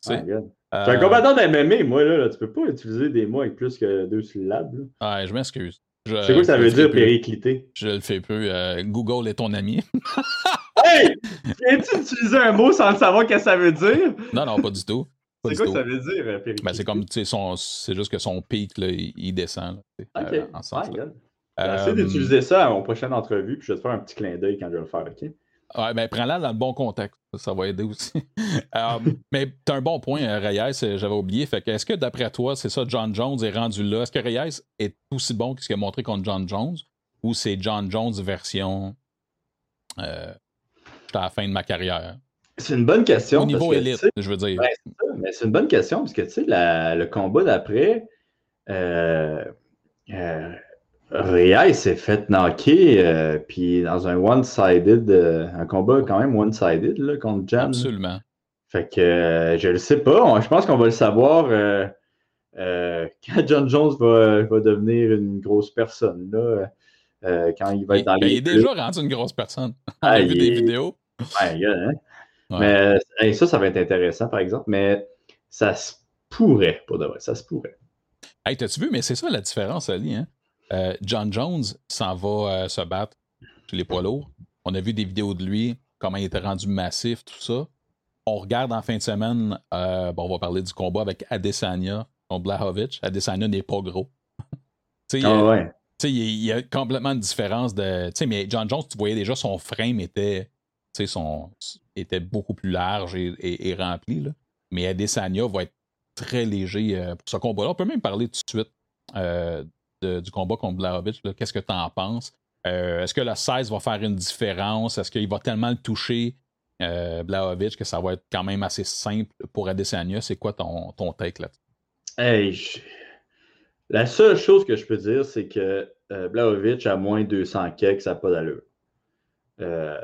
Tu sais. God. Euh, un combattant d'MMA, moi, là, là. Tu peux pas utiliser des mots avec plus que deux syllabes. là. ouais, je m'excuse. Je- C'est quoi que ça veut dire, plus. périclité? Je le fais peu. Euh, Google est ton ami. Hey! Viens-tu utiliser un mot sans le savoir qu'est-ce que ça veut dire? non, non, pas du tout. C'est quoi que ça veut dire, euh? Ben, c'est comme, tu sais, c'est juste que son pic, là, il, il descend. là, Ok. euh, en. God. J'essaie Euh, d'utiliser ça à mon prochaine entrevue, puis je vais te faire un petit clin d'œil quand je vais le faire, OK? Ouais, ben, prends-la dans le bon contexte. Ça va aider aussi. (laughs) Euh, mais tu as un bon point, euh, Reyes, euh, j'avais oublié. Fait que est-ce que d'après toi, c'est ça, John Jones est rendu là? Est-ce que Reyes est aussi bon que ce qu'il a montré contre John Jones? Ou c'est John Jones version j'étais à la fin de ma carrière? C'est une bonne question. Au niveau élite, je veux dire. mais c'est une bonne question parce que tu sais, le combat d'après, euh, euh, s'est fait knocker, euh, puis dans un one-sided, euh, un combat quand même one-sided contre Jan. Absolument. Fait que je le sais pas. Je pense qu'on va le savoir quand John Jones va, devenir une grosse personne. Là, quand il va être dans ben, Il est déjà rendu une grosse personne. (laughs) On a vu des vidéos? Ouais, hein? Mais ça, ça va être intéressant, par exemple. Mais ça se pourrait, pour de vrai. Ça se pourrait. Hey, t'as-tu vu? Mais c'est ça la différence, Ali. Hein? Euh, John Jones s'en va euh, se battre chez les poids lourds. On a vu des vidéos de lui, comment il était rendu massif, tout ça. On regarde en fin de semaine, euh, bon, on va parler du combat avec Adesanya contre Blahovic. Adesanya n'est pas gros. (laughs) ah ouais. Il y, a complètement une différence de. Mais John Jones, tu voyais déjà son frame était, son, était beaucoup plus large et, rempli. Là. Mais Adesanya va être très léger euh, pour ce combat-là. On peut même parler tout de suite euh, du combat contre Blahovic. Qu'est-ce que tu en penses? Euh, est-ce que le 16 va faire une différence? Est-ce qu'il va tellement le toucher, Blahovic, que ça va être quand même assez simple pour Adesanya? C'est quoi ton, ton take là hey, La seule chose que je peux dire, c'est que Blahovic a moins 200 kicks, ça n'a pas d'allure. Ben,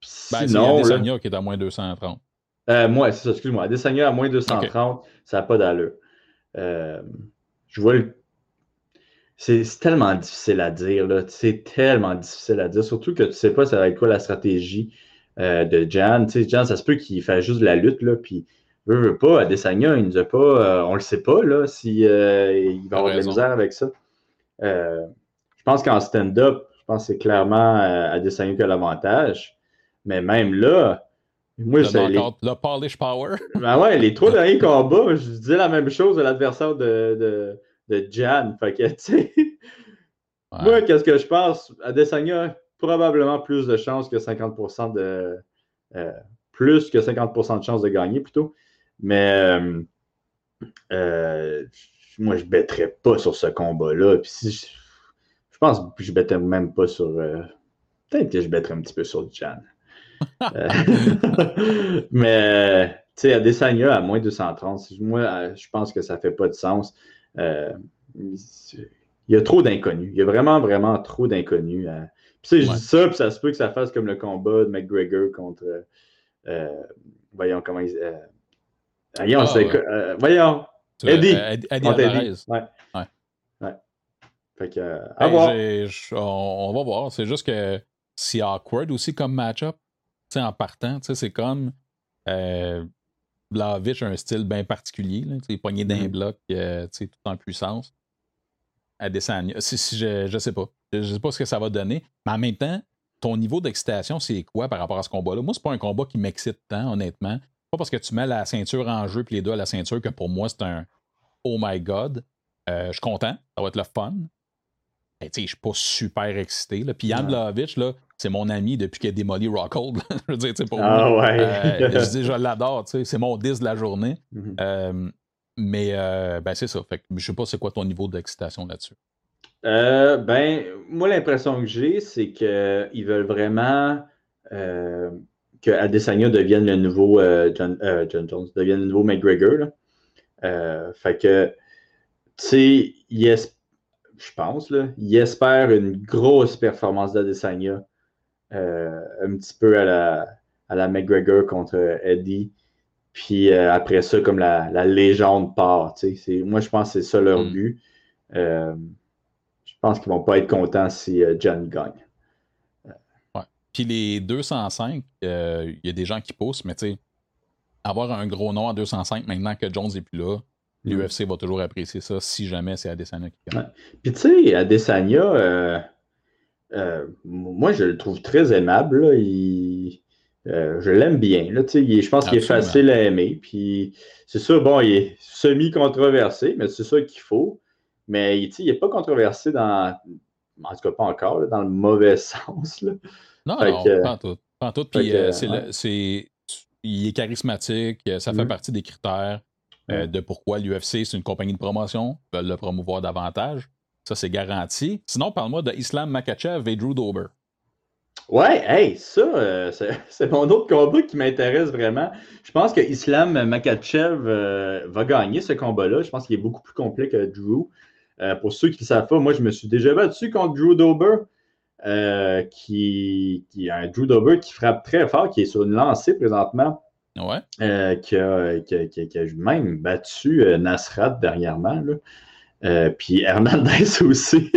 sinon, c'est Adesanya qui est à moins 230. Euh, moi, c'est ça, excuse-moi. Adesanya à moins 230, ça n'a pas d'allure. Euh, je vois le... C'est tellement difficile à dire, là. C'est tellement difficile à dire. Surtout que tu ne sais pas ça va être quoi la stratégie euh, de Jan. Tu sais, Jan, ça se peut qu'il fasse juste de la lutte, là, puis veut, veut pas, Adesanya, il nous a pas, on le sait pas, là, si il va avoir de la misère avec ça. je pense qu'en stand-up, je pense que c'est clairement Adesanya qui a l'avantage. Mais même là, moi, c'est le polish power. (laughs) Ben ouais, les trois (laughs) derniers combats, je disais la même chose à l'adversaire de, de, de, Jan. Fait que, (laughs) tu sais, moi, qu'est-ce que je pense? Adesanya, probablement plus de chances que 50% de. Euh, plus que 50% de chances de gagner, plutôt. Mais euh, euh, moi, je ne bêterais pas sur ce combat-là. Puis si je, je, pense que je ne bêterais même pas sur. Peut-être que je bêterais un petit peu sur Jan. Euh, (laughs) mais, tu sais, Adesanya à moins 230, moi, euh, je pense que ça fait pas de sens. Euh, il y a trop d'inconnus. Il y a vraiment, vraiment trop d'inconnus. Puis, je dis ça, puis ça se peut que ça fasse comme le combat de McGregor contre. voyons comment il. voyons, ah, c'est, voyons. Eddie. Eddie, Eddie. Ouais. ouais. Fait que, à voir. on, va voir. C'est juste que c'est awkward aussi comme match-up en partant, c'est comme euh, a un style bien particulier. Là, pogné d'un mm-hmm. bloc, euh, tout en puissance. À descendre. Si, si, je, je sais pas. Je sais pas ce que ça va donner. Mais en même temps, ton niveau d'excitation, c'est quoi par rapport à ce combat-là? Moi, c'est pas un combat qui m'excite tant, honnêtement. Pas parce que tu mets la ceinture en jeu puis les deux à la ceinture que pour moi, c'est un Oh my God. Euh, je suis content. Ça va être le fun. Je je suis pas super excité. Là. Puis Yann Blavich, là, c'est mon ami depuis qu'il a démoli Rockhold. (laughs) je veux dire, pour ah, Ouais. Euh, je (laughs) dis, je l'adore, c'est mon 10 de la journée. Mm-hmm. Euh, mais euh, ben, c'est ça. Fait que, je sais pas c'est quoi ton niveau d'excitation là-dessus. ben, moi, l'impression que j'ai, c'est qu'ils veulent vraiment que Adesanya devienne le nouveau John, Jones, devienne le nouveau McGregor. fait que, tu sais, je pense, là, il espère une grosse performance d'Adesanya un petit peu à la, à la McGregor contre Eddie. Puis euh, après ça, comme la, légende part. Moi, je pense que c'est ça leur mm. but. Euh, je pense qu'ils ne vont pas être contents si John gagne. Ouais. Puis les 205, il y a des gens qui poussent, mais tu sais, avoir un gros nom à 205 maintenant que Jones n'est plus là, mm. l'UFC va toujours apprécier ça si jamais c'est Adesanya qui gagne. Puis tu sais, Adesanya, euh, moi, je le trouve très aimable. Euh, je l'aime bien. Là, je pense qu'il est facile à aimer. Puis c'est sûr, bon, il est semi-controversé, mais c'est ça qu'il faut. Mais il n'est pas controversé dans. En tout cas, pas encore, dans le mauvais (laughs) sens. Là. Non, non, pas en tout. Pas en tout. Puis euh, il est charismatique, ça fait mm-hmm. partie des critères de pourquoi l'UFC, c'est une compagnie de promotion, veulent le promouvoir davantage. Ça, c'est garanti. Sinon, parle-moi de Islam Makachev et Drew Dober. Ouais, hey, ça, euh, (laughs) c'est mon autre combat qui m'intéresse vraiment. Je pense que Islam Makachev euh, va gagner ce combat-là. Je pense qu'il est beaucoup plus complet que Drew. Euh, pour ceux qui ne savent pas, moi, je me suis déjà battu contre Drew Dober, qui, un Drew Dober qui frappe très fort, qui est sur une lancée présentement. Ouais. qui, a, qui, qui, a, même battu Nasrat dernièrement. Puis Hernandez (laughs) aussi.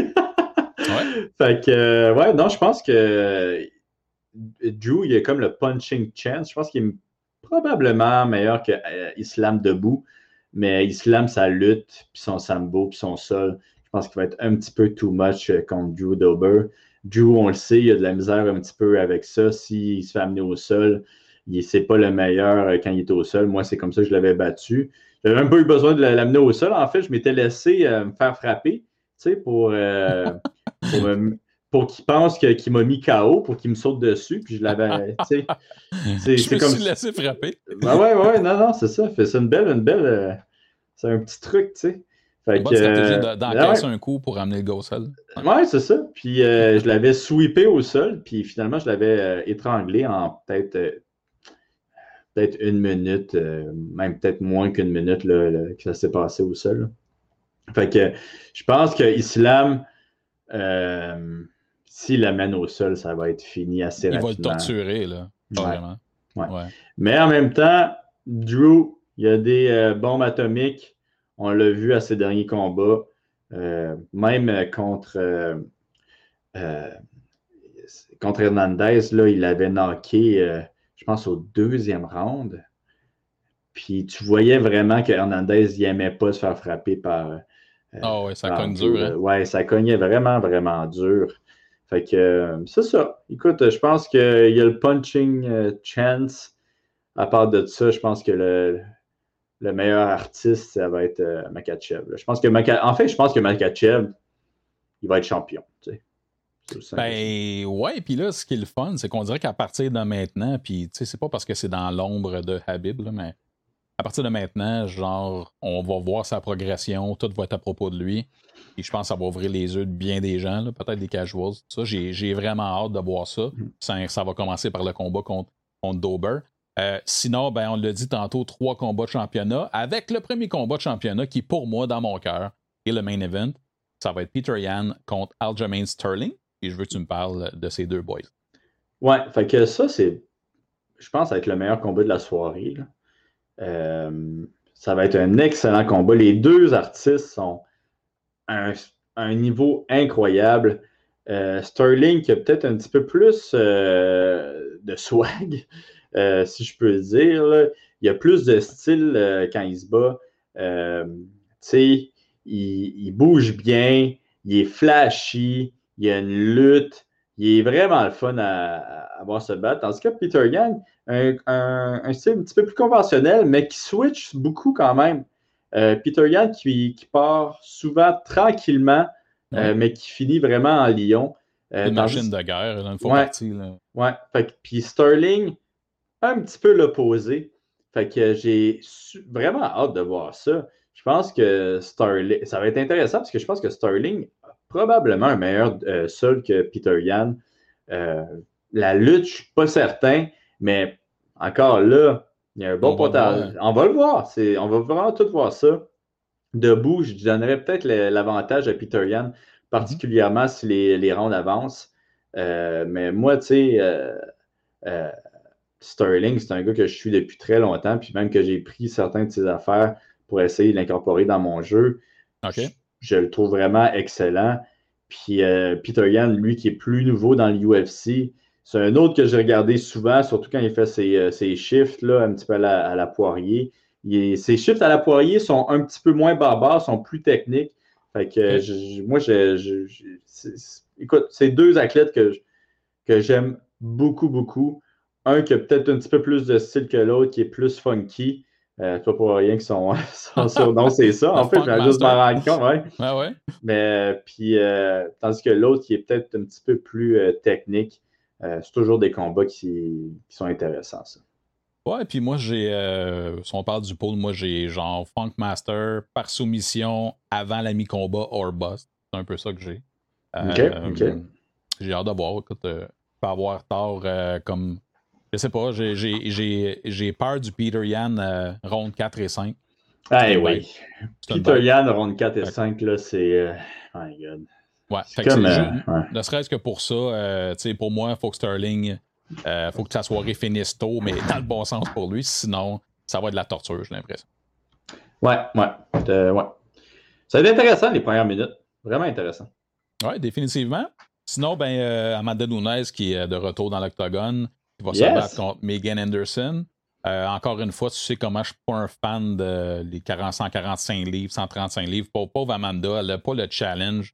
Fait que, euh, ouais, non, je pense que Drew, il a comme le punching chance. Je pense qu'il est probablement meilleur que euh, Islam debout, mais Islam, sa lutte, puis son sambo, puis son sol, je pense qu'il va être un petit peu too much euh, contre Drew Dober. Drew, on le sait, il a de la misère un petit peu avec ça. S'il se fait amener au sol, c'est pas le meilleur quand il est au sol. Moi, c'est comme ça que je l'avais battu. J'avais même pas eu besoin de l'amener au sol. En fait, je m'étais laissé me faire frapper, tu sais, pour, (laughs) pour, qu'il pense qu'il m'a mis KO, pour qu'il me saute dessus, puis je l'avais. (laughs) c'est, je me comme... suis laissé frapper. Ben ouais, ouais, non, non, c'est ça. C'est une belle, une belle. Euh, c'est un petit truc, tu sais. Fait que, euh, d'encaisser un coup pour amener le go au sol. Ouais, c'est ça. Puis euh, je l'avais sweepé au sol, puis finalement, je l'avais étranglé en peut-être peut-être une minute, même peut-être moins qu'une minute là, que ça s'est passé au sol. Fait que je pense que Islam, euh, s'il l'amène au sol, ça va être fini assez rapidement. Il va le torturer, là. Vraiment. Ouais. Mais en même temps, Drew, il y a des euh, bombes atomiques. On l'a vu à ses derniers combats. Euh, même contre, contre Hernandez, là, il avait knocké, je pense, au deuxième round. Puis tu voyais vraiment que Hernandez n'aimait pas se faire frapper par, euh, ah ouais, ça cogne dur. Hein? Ouais, ça cognait vraiment, vraiment dur. Fait que euh, c'est ça. Écoute, je pense qu'il y a le punching euh, chance. À part de ça, je pense que le, le meilleur artiste, ça va être Makachev. Je pense que En fait, je pense que Makachev, il va être champion. Ben ouais, puis là, ce qui est le fun, c'est qu'on dirait qu'à partir de maintenant, puis tu sais, c'est pas parce que c'est dans l'ombre de Habib, là, mais à partir de maintenant, genre, on va voir sa progression, tout va être à propos de lui. Et je pense que ça va ouvrir les yeux de bien des gens, peut-être des casuals. Ça, j'ai vraiment hâte de voir ça. Mm. ça. va commencer par le combat contre, contre Dober. Euh, sinon, ben, on l'a dit tantôt, trois combats de championnat, avec le premier combat de championnat qui, pour moi, dans mon cœur, est le main event. Ça va être Peter Yan contre Aljamain Sterling. Et je veux que tu me parles de ces deux boys. Ouais, fait que ça, c'est, je pense, être le meilleur combat de la soirée. Euh, ça va être un excellent combat. Les deux artistes sont à un, niveau incroyable. Euh, Sterling qui a peut-être un petit peu plus euh, de swag, (laughs) si je peux le dire. Il a plus de style quand il se bat. il, il, bouge bien, il est flashy, il y a une lutte. Il est vraiment le fun à, à, voir se battre. Tandis que Peter Yang, un, style un petit peu plus conventionnel, mais qui switch beaucoup quand même. Euh, Peter Yan qui, part souvent tranquillement, euh, mais qui finit vraiment en lion. Euh, une machine de guerre, dans une fois partie. Ouais. puis Sterling, un petit peu l'opposé. Fait que j'ai vraiment hâte de voir ça. Je pense que Sterling, ça va être intéressant parce que je pense que Sterling probablement un meilleur sol que Peter Yan. la lutte, je ne suis pas certain, mais encore là, il y a un bon potentiel. On va le voir. On va vraiment tout voir ça. Debout, je donnerais peut-être l'avantage à Peter Yan, particulièrement si les, les rounds avancent. Euh, mais moi, tu sais, euh, euh, Sterling, c'est un gars que je suis depuis très longtemps, puis même que j'ai pris certaines de ses affaires pour essayer de l'incorporer dans mon jeu. Je, le trouve vraiment excellent. Puis Peter Yan, lui, qui est plus nouveau dans l'UFC, c'est un autre que j'ai regardé souvent, surtout quand il fait ses, euh, ses shifts, là, un petit peu à la, poirier. ses shifts à la poirier sont un petit peu moins barbares, sont plus techniques. Fait que moi, je, écoute, c'est deux athlètes que, que j'aime beaucoup, beaucoup. Un qui a peut-être un petit peu plus de style que l'autre, qui est plus funky. Euh, pas pour rien qu'ils sont, (laughs) sont Non, c'est ça. En fait, je vais juste m'en rendre compte. Ouais. Ah ouais? Mais puis, euh, tandis que l'autre qui est peut-être un petit peu plus euh, technique. Euh, c'est toujours des combats qui, sont intéressants, ça. Ouais, puis moi, j'ai. Euh, si on parle du pôle, moi, j'ai genre Funk Master par soumission avant la mi-combat or bust. C'est un peu ça que j'ai. OK, euh, J'ai hâte de voir. Écoute, peux avoir tort comme. Je sais pas, j'ai peur du Peter Yan ronde 4 et 5. Ah oui. Peter Yan, ronde 4 et 5, là, c'est. Oh my god. Ouais, comme, ne serait-ce que pour ça, pour moi, il faut que Sterling, il faut que sa soirée finisse tôt, mais dans le bon sens pour lui, sinon, ça va être de la torture, j'ai l'impression. Ouais, ouais, ouais. Ça va être intéressant les premières minutes. Vraiment intéressant. Oui, définitivement. Sinon, ben, euh, Amanda Nunes qui est de retour dans l'octogone, qui va se battre contre Megan Anderson. Euh, encore une fois, tu sais comment je suis pas un fan de les 145 livres, 135 livres. Pauvre, Amanda, elle n'a pas le challenge.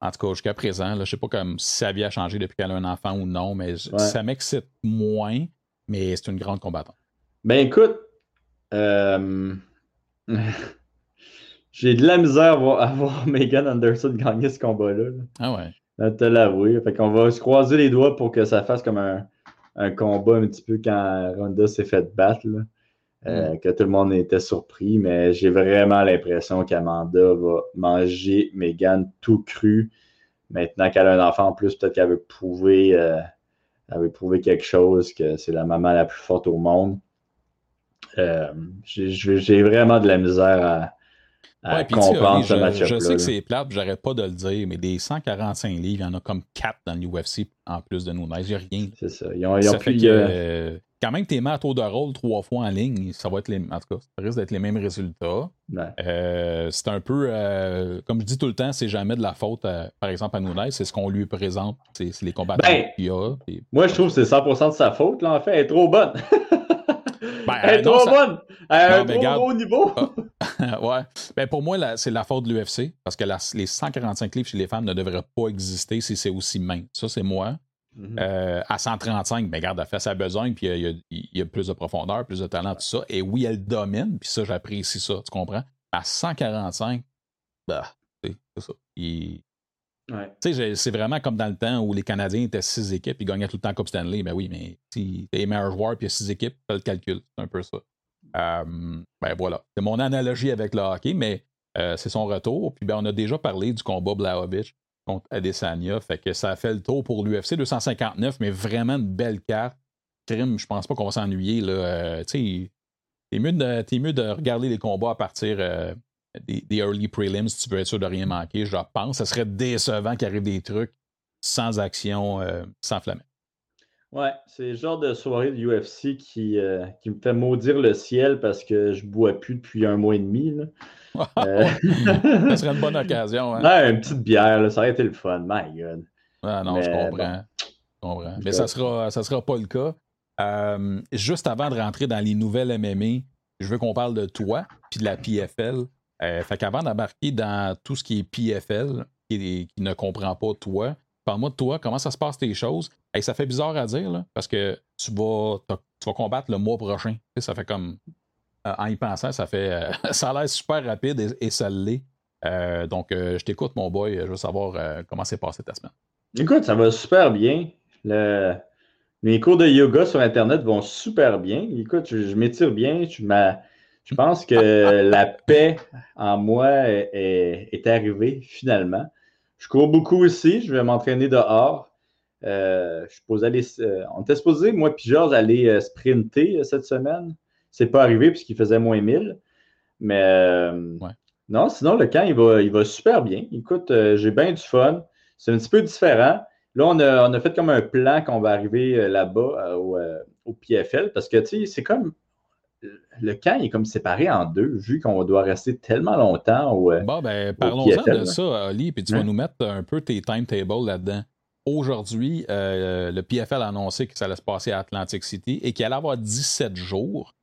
En tout cas, jusqu'à présent, je ne sais pas comme si ça vient changé depuis qu'elle a un enfant ou non, mais ça m'excite moins, mais c'est une grande combattante. Ben écoute, euh... (laughs) J'ai de la misère à voir, (laughs) Megan Anderson gagner ce combat-là. Ah ouais. Là, te l'avouer. Fait qu'on va se croiser les doigts pour que ça fasse comme un, combat un petit peu quand Ronda s'est fait battre. Euh, mm. Que tout le monde était surpris, mais j'ai vraiment l'impression qu'Amanda va manger Megan tout cru. Maintenant qu'elle a un enfant en plus, peut-être qu'elle veut prouver, euh, elle veut prouver quelque chose, que c'est la maman la plus forte au monde. Euh, j'ai vraiment de la misère à, à comprendre ce match-up. Je, sais que c'est plate, j'arrête pas de le dire, mais des 145 livres, il y en a comme 4 dans l'UFC en plus de nous. Il n'y a rien. C'est ça. Ils ont, ils plus, euh, quand même, t'es mis à tour de rôle trois fois en ligne, ça va être les, en tout cas, ça risque d'être les mêmes résultats. Euh, c'est un peu, comme je dis tout le temps, c'est jamais de la faute, par exemple, à Nunez, c'est ce qu'on lui présente, c'est les combattants ben, qu'il y a. Moi, je trouve que c'est 100% de sa faute, là, en fait, elle est trop bonne. (laughs) Ben, elle est trop bonne. Un haut niveau. Ah, (laughs) ouais. Ben, pour moi, c'est la faute de l'UFC parce que les 145 livres chez les femmes ne devraient pas exister si c'est aussi mince. Ça, c'est moi. Mm-hmm. Euh, à 135, ben, regarde, elle fait sa besogne, puis il y, a plus de profondeur, plus de talent, tout ça. Et oui, elle domine, puis ça, j'apprécie ça, tu comprends? À 145, bah, c'est ça. C'est vraiment comme dans le temps où les Canadiens étaient six équipes, ils gagnaient tout le temps Coupe Stanley. Ben oui, mais si t'es meilleur joueur puis il y a six équipes, fais le calcul. C'est un peu ça. Euh, ben voilà. C'est mon analogie avec le hockey, mais euh, c'est son retour. Puis ben, on a déjà parlé du combat Blaovic contre Adesanya. Fait que ça a fait le tour pour l'UFC 259, mais vraiment une belle carte. Crime, je pense pas qu'on va s'ennuyer. Euh, tu sais, mieux, mieux, de regarder les combats à partir des, early prelims si tu veux être sûr de rien manquer, je pense. Ça serait décevant qu'il arrive des trucs sans action, euh, sans flamme. Ouais, c'est le genre de soirée de UFC qui, euh, qui, me fait maudire le ciel parce que je bois plus depuis un mois et demi. Là. (laughs) Euh, ça serait une bonne (laughs) occasion. Hein? Ouais, une petite bière, ça aurait été le fun. My God. Ah non, je comprends. Mais ça sera, ça sera pas le cas. juste avant de rentrer dans les nouvelles MMA, je veux qu'on parle de toi puis de la PFL. Euh, fait qu'avant d'embarquer dans tout ce qui est PFL, qui, ne comprend pas toi, parle-moi de toi, comment ça se passe tes choses? et ça fait bizarre à dire, parce que tu vas, tu vas combattre le mois prochain. ça fait comme. Euh, en y pensant, ça fait. Euh, (laughs) ça a l'air super rapide et, ça l'est. donc, je t'écoute, mon boy. Je veux savoir comment s'est passé ta semaine. Écoute, ça va super bien. Le... Mes cours de yoga sur Internet vont super bien. Écoute, je, m'étire bien. Je m'as je pense que la paix en moi est, arrivée finalement. Je cours beaucoup aussi. Je vais m'entraîner dehors. Euh, je aller, euh, on était supposé, moi et Georges, aller euh, sprinter cette semaine. C'est pas arrivé puisqu'il faisait moins 1000. Mais non, sinon, le camp, il va, il va super bien. Écoute, j'ai bien du fun. C'est un petit peu différent. Là, on a, on a fait comme un plan qu'on va arriver là-bas au, au, PFL parce que, tu sais, c'est comme le camp est comme séparé en deux, vu qu'on doit rester tellement longtemps au. Euh, bon, ben, parlons-en de ça, Ali, puis tu vas hein? nous mettre un peu tes timetables là-dedans. Aujourd'hui, euh, le PFL a annoncé que ça allait se passer à Atlantic City et qu'il allait avoir 17 jours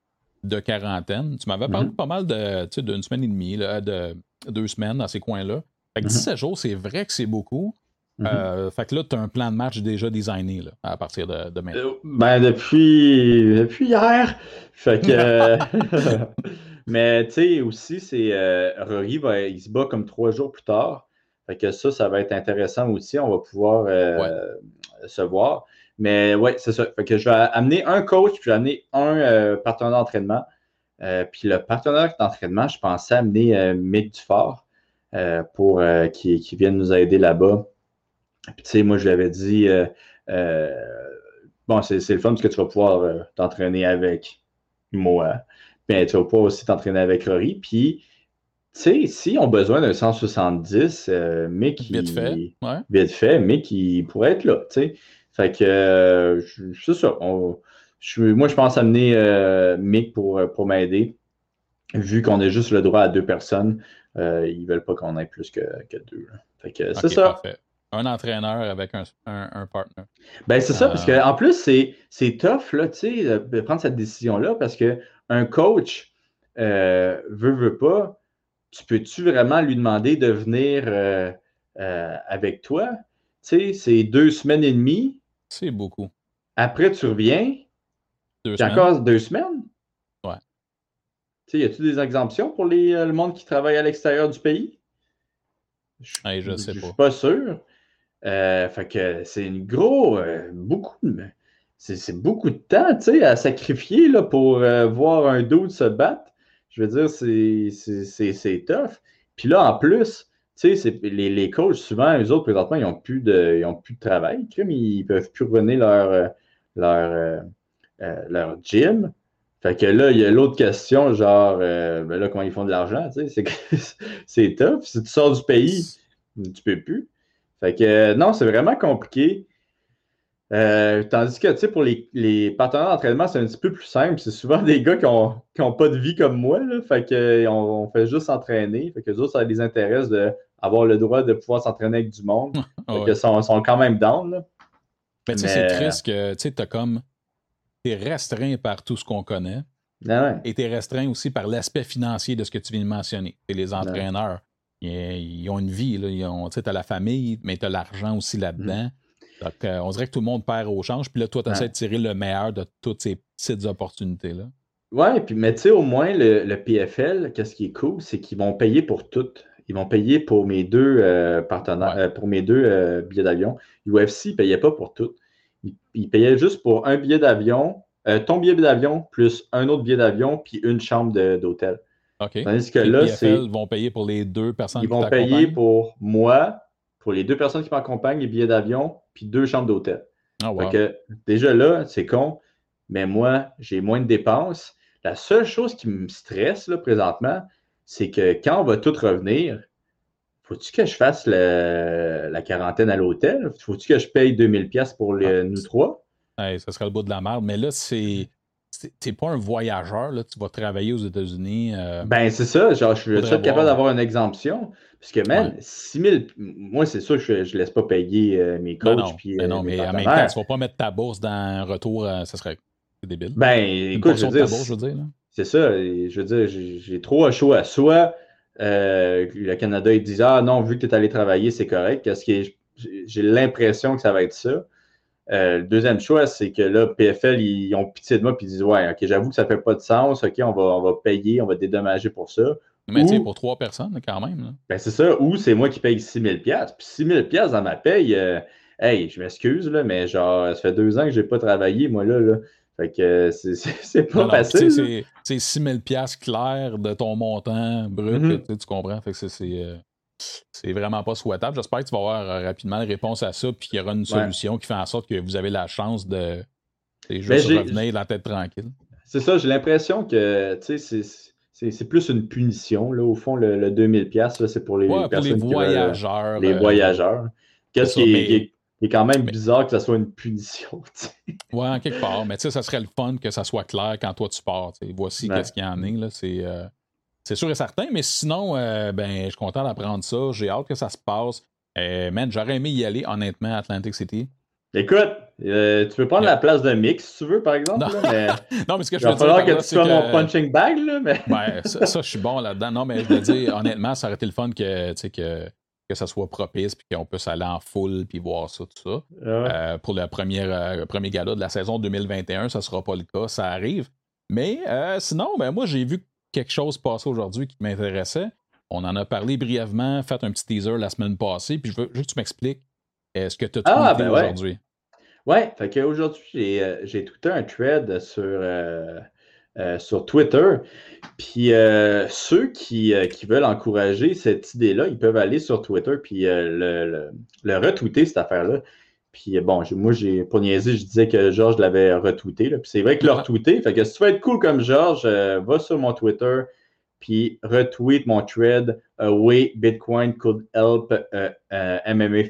de quarantaine. Tu m'avais parlé mm-hmm. pas mal de, d'une semaine et demie, de deux semaines dans ces coins-là. Fait que 17 mm-hmm. jours, c'est vrai que c'est beaucoup. Mm-hmm. Euh, fait que là, tu as un plan de match déjà designé là, à partir de, de maintenant. Euh, ben, depuis, depuis hier. Fait que. (laughs) Euh, (laughs) mais tu sais, aussi, c'est. Rory, va, il se bat comme trois jours plus tard. Fait que ça, ça va être intéressant aussi. On va pouvoir se voir. Mais ouais, c'est ça. Fait que je vais amener un coach, puis je vais amener un partenaire d'entraînement. puis le partenaire d'entraînement, je pensais amener Mick Dufort pour qu'il qui vienne nous aider là-bas. Puis, tu sais, moi, je lui avais dit, euh, bon, c'est le fun parce que tu vas pouvoir t'entraîner avec moi. Mais tu vas pouvoir aussi t'entraîner avec Rory. Puis, tu sais, si on a besoin d'un 170, mais qui. Vite fait. Ouais. Vite fait, mais qui pourrait être là, tu sais. Fait que, c'est ça. moi, je pense amener Mick pour, pour m'aider vu qu'on a juste le droit à deux personnes, euh, ils ne veulent pas qu'on ait plus que, deux. Fait que c'est ça. Un entraîneur avec un, un, partner. Ben, c'est ça, parce qu'en plus, c'est tough là, de prendre cette décision-là parce qu'un coach euh, veut, veut pas. Tu peux-tu vraiment lui demander de venir euh, avec toi? Tu sais, c'est deux semaines et demie. C'est beaucoup. Après, tu reviens. Deux semaines. encore deux semaines? sais, y a-t-il des exemptions pour les, euh, le monde qui travaille à l'extérieur du pays? Je, je sais pas. Je suis pas sûr. Euh, fait que c'est une gros, euh, beaucoup, c'est beaucoup de temps, tu sais, à sacrifier là, pour voir un dos se battre. Je veux dire, c'est tough. Puis là, en plus, tu sais, les, les coachs, souvent, eux autres, présentement, ils n'ont plus, de, ils plus de travail. Ils ne peuvent plus revenir leur, leur, leur gym. Fait que là, il y a l'autre question, genre, euh, ben là, comment ils font de l'argent, tu sais, c'est (laughs) tough. Si tu sors du pays, tu peux plus. Fait que non, c'est vraiment compliqué. Euh, tandis que, tu sais, pour les, les partenaires d'entraînement, c'est un petit peu plus simple. C'est souvent (laughs) des gars qui n'ont pas de vie comme moi, là. Fait que on, fait juste s'entraîner. Fait que les autres, ça les intéresse d'avoir le droit de pouvoir s'entraîner avec du monde. (laughs) fait que sont, sont quand même down, là. Mais tu sais, c'est triste que, tu sais, t'as comme restreint par tout ce qu'on connaît. Ah et tu es restreint aussi par l'aspect financier de ce que tu viens de mentionner. Et les entraîneurs, ils, ont une vie. Tu as la famille, mais tu as l'argent aussi là-dedans. Mm. Donc, euh, on dirait que tout le monde perd au change. Puis là, toi, tu essaies de tirer le meilleur de toutes ces petites opportunités-là. Ouais, puis, mais tu sais, au moins, le, PFL, qu'est-ce qui est cool, c'est qu'ils vont payer pour tout. Ils vont payer pour mes deux euh, partenaires, euh, pour mes deux billets d'avion. UFC ne payait pas pour tout il, payait juste pour un billet d'avion, euh, ton billet d'avion plus un autre billet d'avion, puis une chambre d'hôtel. OK. Tandis que là, c'est. Ils vont payer pour les deux personnes Ils vont payer pour moi, pour les deux personnes qui m'accompagnent, les billets d'avion, puis deux chambres d'hôtel. Ah, déjà là, c'est con, mais moi, j'ai moins de dépenses. La seule chose qui me stresse là, présentement, c'est que quand on va tout revenir, faut-tu que je fasse la quarantaine à l'hôtel? Faut-tu que je paye 2000 pièces pour ah, nous trois? ça serait le bout de la merde. Mais là, c'est t'es pas un voyageur, là, tu vas travailler aux États-Unis. Euh, ben, c'est ça. Genre, je suis capable d'avoir une exemption. Parce que, man, 6 000, moi, c'est sûr que je ne laisse pas payer euh, mes coachs. Non, puis, mais, non, euh, mais en même temps, tu ne vas pas mettre ta bourse dans un retour, ça serait débile. Ben, écoute, je veux dire. C'est ça. Je veux dire, j'ai trop chaud à soi euh, le Canada, ils disent Ah non, vu que tu es allé travailler, c'est correct. Qu'est-ce que j'ai l'impression que ça va être ça. Euh, le deuxième choix, c'est que là, PFL, ils ont pitié de moi et ils disent Ouais, ok, j'avoue que ça ne fait pas de sens, ok, on va, on va payer, on va dédommager pour ça. Mais tu pour trois personnes, quand même. Ben c'est ça, ou c'est moi qui paye 6 000 Puis 6 000 dans ma paye, euh, hey, je m'excuse, mais genre, ça fait deux ans que je n'ai pas travaillé, moi, là. là. Fait que (laughs) c'est pas facile. C'est 6 000 clair de ton montant brut, mm-hmm. tu comprends? Fait que euh, c'est vraiment pas souhaitable. J'espère que tu vas avoir euh, rapidement une réponse à ça, puis qu'il y aura une solution qui fait en sorte que vous avez la chance de juste revenir la tête tranquille. C'est ça, j'ai l'impression que c'est plus une punition. Là, au fond, le, le 2000$, c'est pour les personnes les voyageurs. les euh, voyageurs. Qu'est-ce qui, est c'est quand même bizarre que ça soit une punition. (laughs) Ouais, en quelque part. Mais tu sais, ça serait le fun que ça soit clair quand toi tu pars. Voici qu'est-ce qu'il y en est. Euh, c'est, sûr et certain. Mais sinon, euh, ben, je suis content d'apprendre ça. J'ai hâte que ça se passe. Euh, man, j'aurais aimé y aller, honnêtement, à Atlantic City. Écoute, tu peux prendre la place de Mix si tu veux, par exemple. Non, mais... (laughs) non mais ce que je veux dire. Il va falloir que tu sois mon punching bag. Là, mais... ben, ça, ça, je suis bon là-dedans. Non, mais je veux dire, honnêtement, ça aurait été le fun que, que que ça soit propice, puis qu'on puisse aller en foule, puis voir ça, tout ça. Euh, pour le premier, euh, premier gala de la saison 2021, ça ne sera pas le cas, ça arrive. Mais euh, sinon, ben, moi, j'ai vu quelque chose passer aujourd'hui qui m'intéressait. On en a parlé brièvement, fait un petit teaser la semaine passée, puis je veux juste que tu m'expliques ce que tu as ah, ben aujourd'hui? Ouais, fait qu'aujourd'hui, j'ai tout un thread sur euh, sur Twitter. Puis euh, ceux qui, euh, qui, veulent encourager cette idée-là, ils peuvent aller sur Twitter puis le, le, retweeter, cette affaire-là. Puis bon, moi, pour niaiser, je disais que Georges l'avait retweeté. Puis c'est vrai qu'il l'a retweeté. Fait que si tu veux être cool comme Georges, va sur mon Twitter, puis retweet mon thread A way Bitcoin could help MMA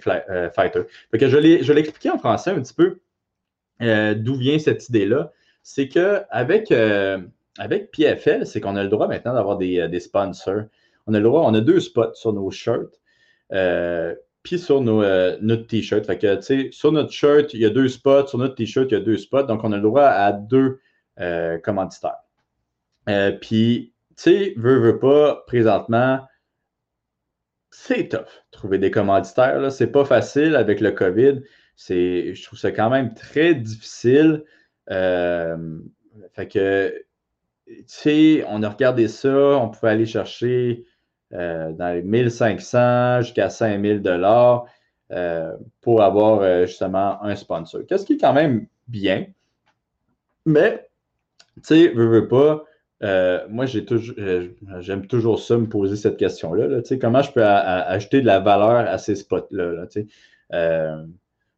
fighter. Fait que je l'ai expliqué en français un petit peu d'où vient cette idée-là. C'est qu'avec avec PFL, c'est qu'on a le droit maintenant d'avoir des, sponsors. On a le droit, on a deux spots sur nos shirts. Puis sur nos, notre t-shirt. Fait que, sur notre shirt, il y a deux spots. Sur notre t-shirt, il y a deux spots. Donc, on a le droit à deux commanditaires. puis, tu sais, veut, veut pas, présentement, c'est tough. Trouver des commanditaires, c'est pas facile avec le COVID. Je trouve ça quand même très difficile. Euh, fait que, tu sais, on a regardé ça, on pouvait aller chercher euh, dans les 1500 jusqu'à 5000 dollars euh, pour avoir justement un sponsor. Qu'est-ce qui est quand même bien, mais, tu sais, veux, veux pas, euh, moi, j'ai toujours, euh, j'aime toujours ça, me poser cette question-là. comment je peux ajouter de la valeur à ces spots-là? Euh,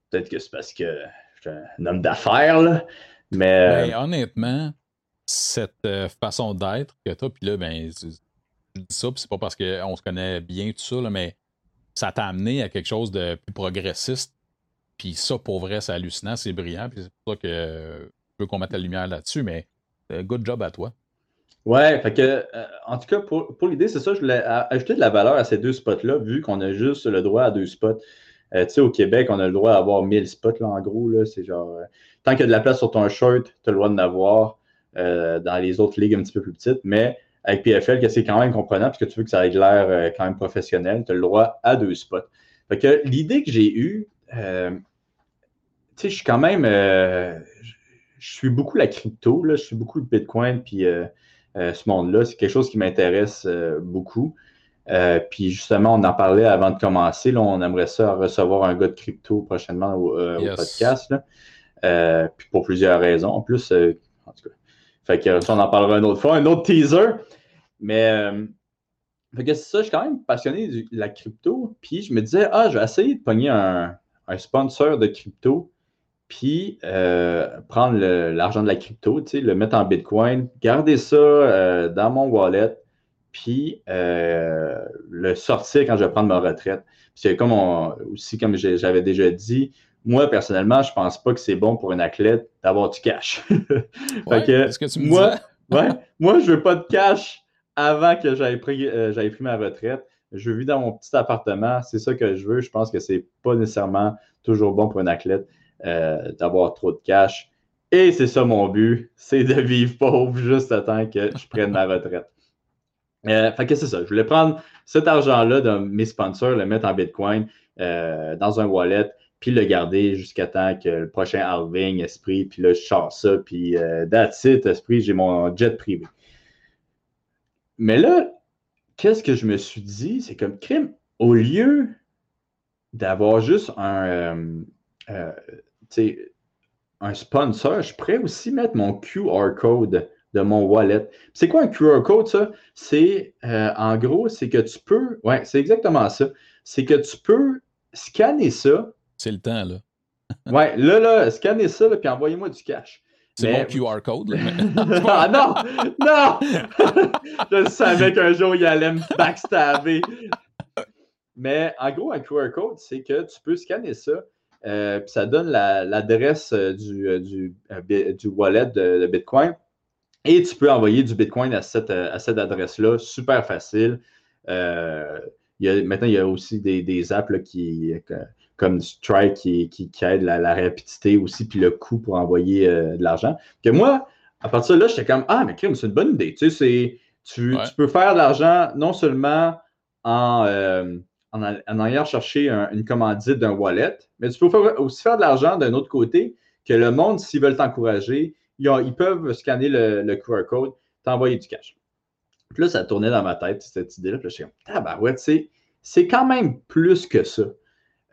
peut-être que c'est parce que je suis un homme d'affaires, mais. Ben, honnêtement, cette façon d'être que tu as, puis là, ben, je dis ça, c'est pas parce qu'on se connaît bien, tout ça, mais ça t'a amené à quelque chose de plus progressiste. Puis ça, pour vrai, c'est hallucinant, c'est brillant. Puis c'est pour ça que je veux qu'on mette la lumière là-dessus, mais good job à toi. Ouais, fait que, euh, en tout cas, pour, l'idée, c'est ça, je voulais ajouter de la valeur à ces deux spots-là, vu qu'on a juste le droit à deux spots. Euh, tu sais, au Québec, on a le droit d'avoir 1000 spots, là, en gros, là, c'est genre, euh, tant qu'il y a de la place sur ton shirt, tu as le droit d'en avoir dans les autres ligues un petit peu plus petites, mais avec PFL, que c'est quand même comprenant, parce que tu veux que ça ait l'air quand même professionnel, tu as le droit à deux spots. Fait que l'idée que j'ai eue, tu sais, je suis quand même, je suis beaucoup la crypto, là, je suis beaucoup le Bitcoin, puis euh, ce monde-là. C'est quelque chose qui m'intéresse euh, beaucoup. Euh, puis justement, on en parlait avant de commencer. Là, on aimerait ça recevoir un gars de crypto prochainement au, podcast. puis pour plusieurs raisons. En plus, en tout cas, fait que, on en parlera une autre fois, un autre teaser. Mais que c'est ça, je suis quand même passionné de la crypto. Puis je me disais, ah, je vais essayer de pogner un, un sponsor de crypto puis euh, prendre l'argent de la crypto, le mettre en Bitcoin, garder ça euh, dans mon wallet, puis euh, le sortir quand je vais prendre ma retraite. C'est comme aussi, comme j'avais déjà dit, moi, personnellement, je ne pense pas que c'est bon pour un athlète d'avoir du cash. (laughs) ce que tu me moi, (laughs) ouais, moi, je veux pas de cash avant que j'aille pris, pris ma retraite. Je vis dans mon petit appartement, c'est ça que je veux. Je pense que ce n'est pas nécessairement toujours bon pour un athlète. Euh, d'avoir trop de cash. Et c'est ça mon but, c'est de vivre pauvre juste à temps que je prenne ma retraite. Euh, fait que c'est ça. Je voulais prendre cet argent-là de mes sponsors, le mettre en Bitcoin euh, dans un wallet, puis le garder jusqu'à temps que le prochain halving, Esprit, puis là, je sors ça, puis that's it, Esprit, j'ai mon jet privé. Mais là, qu'est-ce que je me suis dit? C'est comme crime, au lieu d'avoir juste un, un sponsor, je pourrais aussi mettre mon QR code de mon wallet. C'est quoi un QR code, ça? C'est, euh, en gros, c'est que tu peux, ouais, c'est exactement ça. C'est que tu peux scanner ça. C'est le temps, là. ouais, là, là, scanner ça, là, puis envoyez-moi du cash. C'est mon QR code, là. (laughs) ah non! Non! (laughs) je savais qu'un jour, il allait me backstabber. Mais en gros, un QR code, c'est que tu peux scanner ça, euh, ça donne l'adresse euh, du, du, euh, du, wallet de, Bitcoin. Et tu peux envoyer du Bitcoin à cette, à cette adresse-là, super facile. Il y a, maintenant, il y a aussi des, des apps qui, comme Strike qui, qui, aident la, rapidité aussi, puis le coût pour envoyer de l'argent. Que moi, à partir de là, j'étais comme Ah, mais c'est une bonne idée. Tu sais, tu, tu peux faire de l'argent non seulement en, en, allant chercher une commandite d'un wallet, mais tu peux aussi faire de l'argent d'un autre côté, que le monde, s'ils veulent t'encourager, ils, peuvent scanner le, QR code, t'envoyer du cash. Puis là, ça tournait dans ma tête, cette idée-là. Puis là, je suis comme, ah ouais, c'est quand même plus que ça.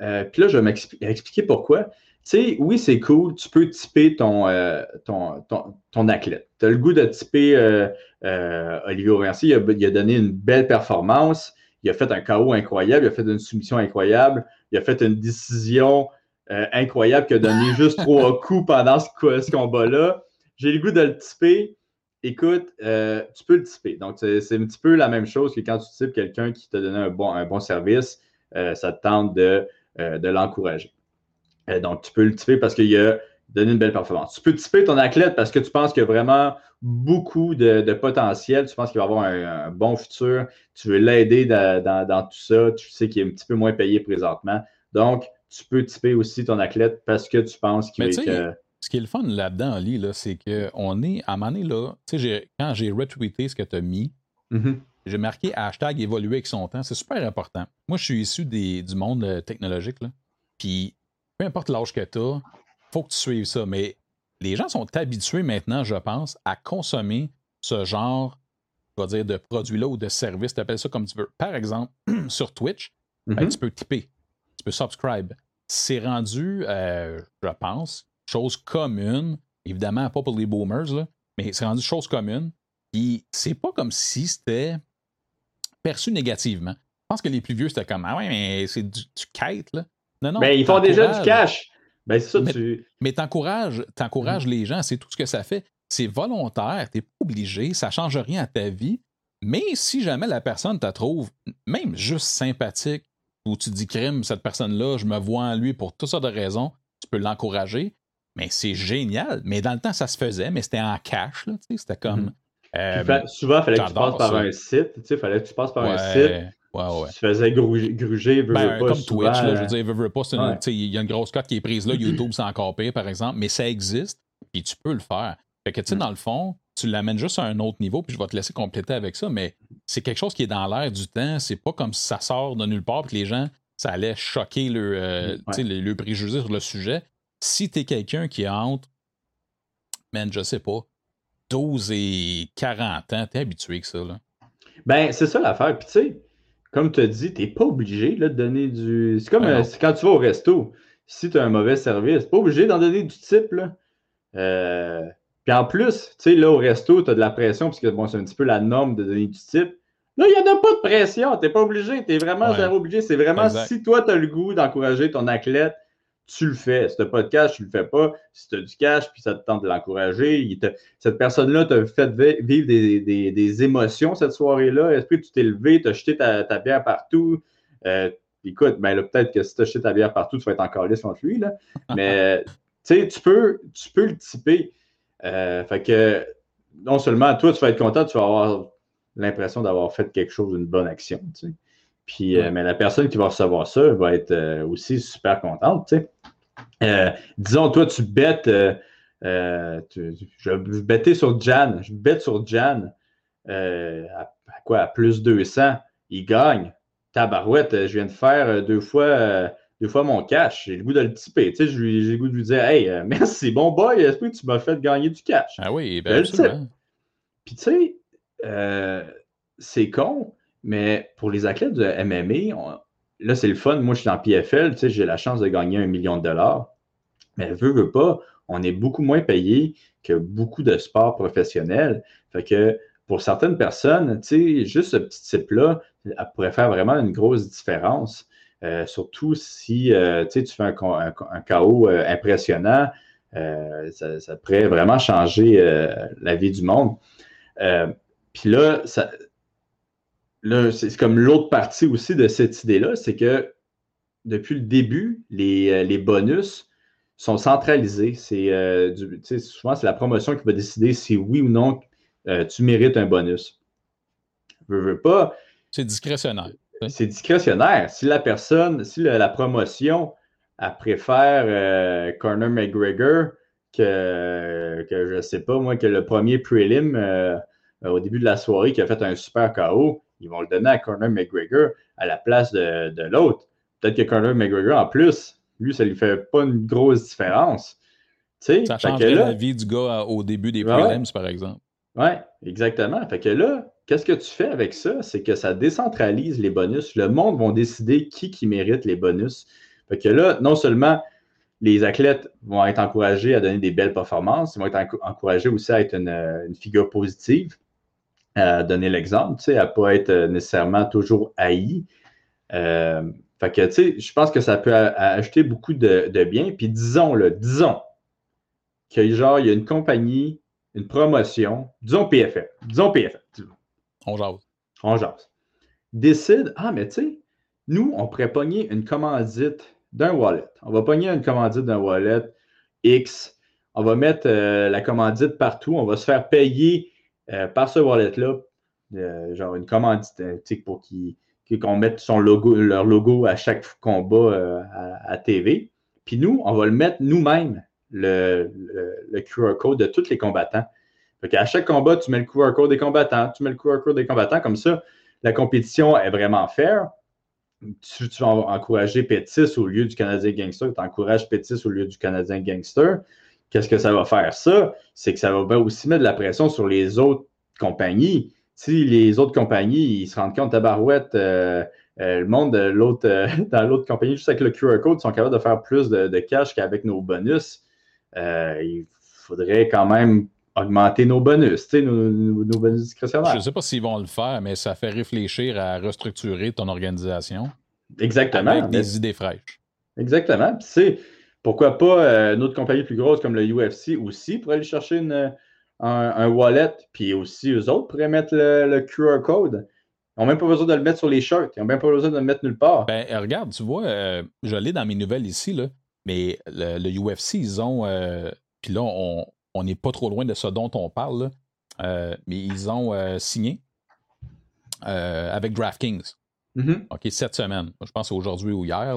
Euh, puis là, je vais m'expliquer pourquoi. Tu sais, oui, c'est cool, tu peux typer ton, euh, ton, ton, athlète. Tu as le goût de typer euh, Olivier Auriency, il a donné une belle performance il a fait un chaos incroyable, il a fait une soumission incroyable, il a fait une décision incroyable qui a donné (laughs) juste trois coups pendant ce, combat-là. J'ai le goût de le typer. Écoute, tu peux le typer. Donc, c'est un petit peu la même chose que quand tu types quelqu'un qui t'a donné un bon, un bon service, ça te tente de, de l'encourager. donc, tu peux le typer parce qu'il a donné une belle performance. Tu peux typer ton athlète parce que tu penses qu'il y a vraiment beaucoup de, potentiel. Tu penses qu'il va avoir un, bon futur. Tu veux l'aider dans, tout ça. Tu sais qu'il est un petit peu moins payé présentement. Donc, tu peux typer aussi ton athlète parce que tu penses qu'il va Ce qui est le fun là-dedans, Ali, là, c'est qu'on est, à un moment donné, là, quand j'ai retweeté ce que tu as mis, mm-hmm. J'ai marqué hashtag évoluer avec son temps. C'est super important. Moi, je suis issu du monde euh, technologique. Là. Puis, peu importe l'âge que tu as, faut que tu suives ça. Mais les gens sont habitués maintenant, je pense, à consommer ce genre, je vais dire, de produits-là ou de services, tu appelles ça comme tu veux. Par exemple, (clears throat) sur Twitch, ben, mm-hmm. tu peux typer, tu peux subscribe. C'est rendu, euh, je pense, chose commune, évidemment pas pour les boomers, là, mais c'est rendu chose commune. Puis c'est pas comme si c'était perçu négativement. Je pense que les plus vieux, c'était comme Ah ouais, mais c'est du, du quête, là. Non, non. Mais ben, ils font déjà du cash. Ben, ça, mais tu t'encourages mmh. les gens, c'est tout ce que ça fait. C'est volontaire, tu n'es pas obligé, ça ne change rien à ta vie. Mais si jamais la personne te trouve même juste sympathique, ou tu dis crime, cette personne-là, je me vois en lui pour toutes sortes de raisons, tu peux l'encourager. Mais c'est génial. Mais dans le temps, ça se faisait, mais c'était en cash. C'était comme. Mmh. Euh, souvent, il fallait que tu passes par un site. Il fallait que tu passes par un site Ouais, Tu faisais gruger, ben, pas, Comme Twitch, je veux dire, pas, il y a une grosse cote qui est prise là, YouTube, c'est encore pire, par exemple, mais ça existe, puis tu peux le faire. Fait que, tu sais, mm. dans le fond, tu l'amènes juste à un autre niveau, puis je vais te laisser compléter avec ça, mais c'est quelque chose qui est dans l'air du temps. C'est pas comme si ça sort de nulle part, puis les gens, ça allait choquer le, euh, le, le préjugé sur le sujet. Si tu es quelqu'un qui entre, man, je sais pas, 12 et 40 ans, t'es habitué que ça, là. Ben, c'est ça l'affaire. Puis, tu sais, comme tu as dit, tu n'es pas obligé là, de donner du. C'est comme euh, quand tu vas au resto. Si tu as un mauvais service, pas obligé d'en donner du type. Là. Euh, puis en plus, tu sais, là, au resto, tu as de la pression, parce que bon, c'est un petit peu la norme de donner du type. Là, il n'y en a pas de pression. Tu n'es pas obligé. Tu es vraiment zéro obligé. C'est vraiment si toi, tu as le goût d'encourager ton athlète, tu le fais. Si tu n'as pas de cash, tu ne le fais pas. Si tu as du cash, puis ça te tente de l'encourager, cette personne-là t'a fait vivre des, émotions cette soirée-là. Est-ce que tu t'es levé, tu as jeté ta, bière partout? Euh, écoute, ben peut-être que si tu as jeté ta bière partout, tu vas être encore lisse contre lui. Là. Mais (laughs) tu peux, tu peux le typer. Euh, fait que non seulement toi, tu vas être content, tu vas avoir l'impression d'avoir fait quelque chose, une bonne action. Puis, euh, mais la personne qui va recevoir ça va être euh, aussi super contente. Euh, disons, toi, tu bêtes. je, bêtais sur Jan. Je bête sur Jan. À, quoi? À plus 200. Il gagne. Tabarouette, je viens de faire deux fois, deux fois mon cash. J'ai le goût de le sais, j'ai le goût de lui dire Hey, merci, bon boy, est-ce que tu m'as fait gagner du cash? Ah oui, ben. Puis, tu sais, c'est con, mais pour les athlètes de MMA, là, c'est le fun. Moi, je suis en PFL, tu sais, j'ai la chance de gagner un million de dollars. Mais veut, veut pas, on est beaucoup moins payé que beaucoup de sports professionnels. Fait que pour certaines personnes, tu sais, juste ce petit type-là, pourrait faire vraiment une grosse différence. Euh, surtout si euh, tu fais un, un, chaos euh, impressionnant, ça, ça, pourrait vraiment changer la vie du monde. Puis là, ça, c'est comme l'autre partie aussi de cette idée-là, c'est que depuis le début, les, euh, bonus sont centralisés. C'est euh, souvent c'est la promotion qui va décider si oui ou non euh, tu mérites un bonus. Veux, veux pas. C'est discrétionnaire. C'est discrétionnaire. Si la personne, si la, promotion elle préfère Conor McGregor que, que je sais pas moi que le premier prelim au début de la soirée qui a fait un super KO, ils vont le donner à Conor McGregor à la place de, l'autre. Peut-être que Conor McGregor, en plus, lui, ça ne lui fait pas une grosse différence. ça changerait la vie du gars au début des prelims, par exemple. Oui, exactement. Fait que là, qu'est-ce que tu fais avec ça? C'est que ça décentralise les bonus. Le monde va décider qui qui mérite les bonus. Fait que là, non seulement les athlètes vont être encouragés à donner des belles performances, ils vont être encouragés aussi à être une figure positive à donner l'exemple, tu sais, à ne pas être euh, nécessairement toujours haï. Euh, Fait que, tu sais, je pense que ça peut acheter beaucoup de, de biens. Puis disons-le, disons que genre, il y a une compagnie, une promotion, disons PFL, disons PFL. On jase. On jase. Décide, ah, mais tu sais, nous, on pourrait pogner une commandite d'un wallet. On va pogner une commandite d'un wallet X. On va mettre euh, la commandite partout. On va se faire payer euh, par ce wallet-là, euh, genre une commandite, pour qu'on mette son logo, leur logo à chaque combat à, TV. Puis nous, on va le mettre nous-mêmes le, le, QR code de tous les combattants. Fait à chaque combat, tu mets le QR code des combattants, tu mets le QR code des combattants, comme ça, la compétition est vraiment fair. Tu, tu vas encourager Pétis au lieu du Canadien Gangster, tu encourages Pétis au lieu du Canadien Gangster. Qu'est-ce que ça va faire, ça? C'est que ça va aussi mettre de la pression sur les autres compagnies. Si les autres compagnies, ils se rendent compte, tabarouette, euh, euh, le monde de l'autre, euh, (laughs) dans l'autre compagnie, juste avec le QR code, sont capables de faire plus de, de cash qu'avec nos bonus. Euh, il faudrait quand même augmenter nos bonus, nos, nos, bonus discrétionnaires. Je ne sais pas s'ils vont le faire, mais ça fait réfléchir à restructurer ton organisation. Exactement. Avec des idées fraîches. Exactement. Puis, pourquoi pas euh, une autre compagnie plus grosse comme le UFC aussi pour aller chercher un, wallet, puis aussi eux autres pourraient mettre le, QR code. Ils n'ont même pas besoin de le mettre sur les shirts. Ils n'ont même pas besoin de le mettre nulle part. Ben, regarde, tu vois, euh, je l'ai dans mes nouvelles ici, là. Mais le, UFC, ils ont. Euh, puis là, on n'est pas trop loin de ce dont on parle, euh, mais ils ont euh, signé avec DraftKings. Mm-hmm. OK, cette semaine. Je pense aujourd'hui ou hier.